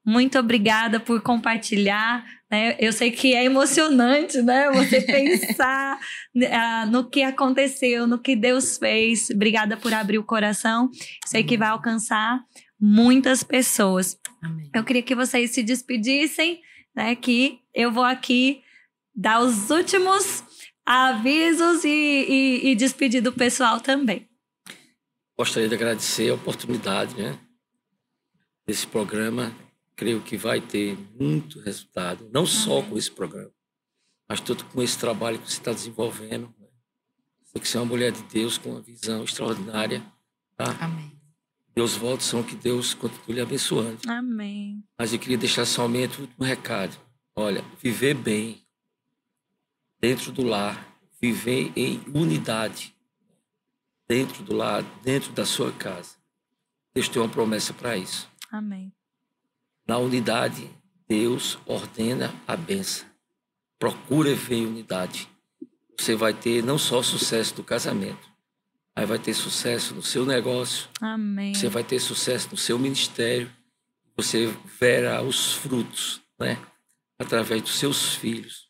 Muito obrigada por compartilhar. Né? Eu sei que é emocionante, né? Você [LAUGHS] pensar uh, no que aconteceu, no que Deus fez. Obrigada por abrir o coração. Sei que vai alcançar muitas pessoas. Amém. Eu queria que vocês se despedissem né? Que eu vou aqui dar os últimos avisos e, e, e despedir do pessoal também. Gostaria de agradecer a oportunidade, né? Desse programa. Creio que vai ter muito resultado, não só com esse programa, mas todo com esse trabalho que você está desenvolvendo. Né? Você que é uma mulher de Deus com uma visão extraordinária. Tá? Amém. Meus votos são que Deus continue lhe abençoando. Amém. Mas eu queria deixar somente um recado. Olha, viver bem dentro do lar, viver em unidade dentro do lar, dentro da sua casa. Deus tem uma promessa para isso. Amém. Na unidade, Deus ordena a benção. Procura ver unidade. Você vai ter não só sucesso do casamento, mas vai ter sucesso no seu negócio. Amém. Você vai ter sucesso no seu ministério. Você verá os frutos, né? Através dos seus filhos.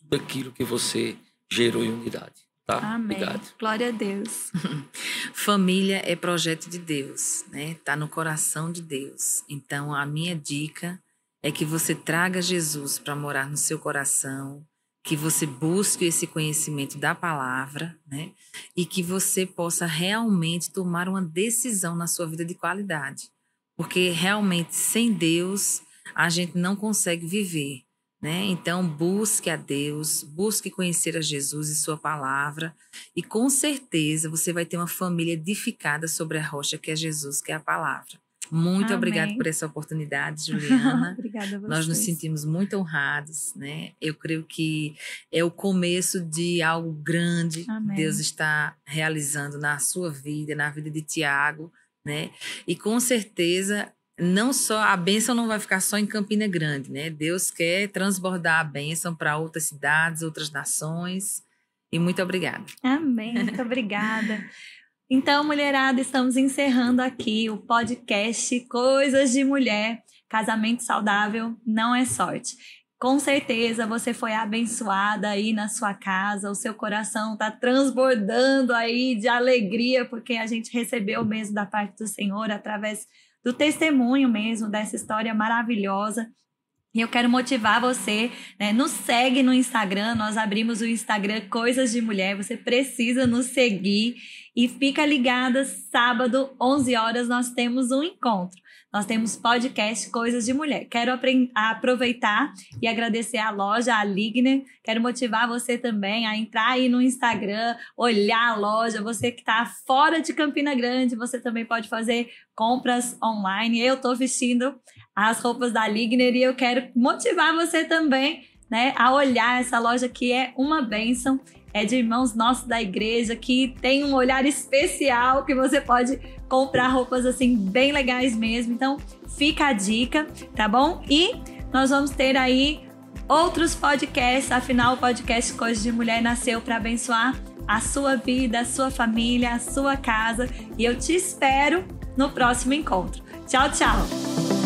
Tudo aquilo que você gerou em unidade. Tá? Amém. Obrigado. Glória a Deus. [LAUGHS] Família é projeto de Deus, né? Tá no coração de Deus. Então a minha dica é que você traga Jesus para morar no seu coração, que você busque esse conhecimento da palavra, né? E que você possa realmente tomar uma decisão na sua vida de qualidade. Porque realmente sem Deus a gente não consegue viver. Né? Então, busque a Deus, busque conhecer a Jesus e Sua palavra, e com certeza você vai ter uma família edificada sobre a rocha que é Jesus, que é a palavra. Muito obrigada por essa oportunidade, Juliana. [LAUGHS] Obrigada a vocês. Nós nos sentimos muito honrados, né? Eu creio que é o começo de algo grande Amém. que Deus está realizando na sua vida, na vida de Tiago, né? E com certeza não só a bênção não vai ficar só em Campina Grande, né? Deus quer transbordar a bênção para outras cidades, outras nações. E muito obrigada. Amém. Muito obrigada. Então, mulherada, estamos encerrando aqui o podcast Coisas de Mulher. Casamento saudável não é sorte. Com certeza você foi abençoada aí na sua casa, o seu coração está transbordando aí de alegria, porque a gente recebeu mesmo da parte do Senhor através do testemunho mesmo dessa história maravilhosa. E eu quero motivar você, né? Nos segue no Instagram, nós abrimos o Instagram Coisas de Mulher, você precisa nos seguir e fica ligada, sábado, 11 horas, nós temos um encontro. Nós temos podcast Coisas de Mulher. Quero aproveitar e agradecer a loja, a Ligner. Quero motivar você também a entrar aí no Instagram, olhar a loja. Você que está fora de Campina Grande, você também pode fazer compras online. Eu estou vestindo as roupas da Ligner e eu quero motivar você também né, a olhar essa loja que é uma bênção é de irmãos nossos da igreja que tem um olhar especial que você pode comprar roupas assim bem legais mesmo. Então, fica a dica, tá bom? E nós vamos ter aí outros podcasts, afinal o podcast Coisas de Mulher nasceu para abençoar a sua vida, a sua família, a sua casa, e eu te espero no próximo encontro. Tchau, tchau.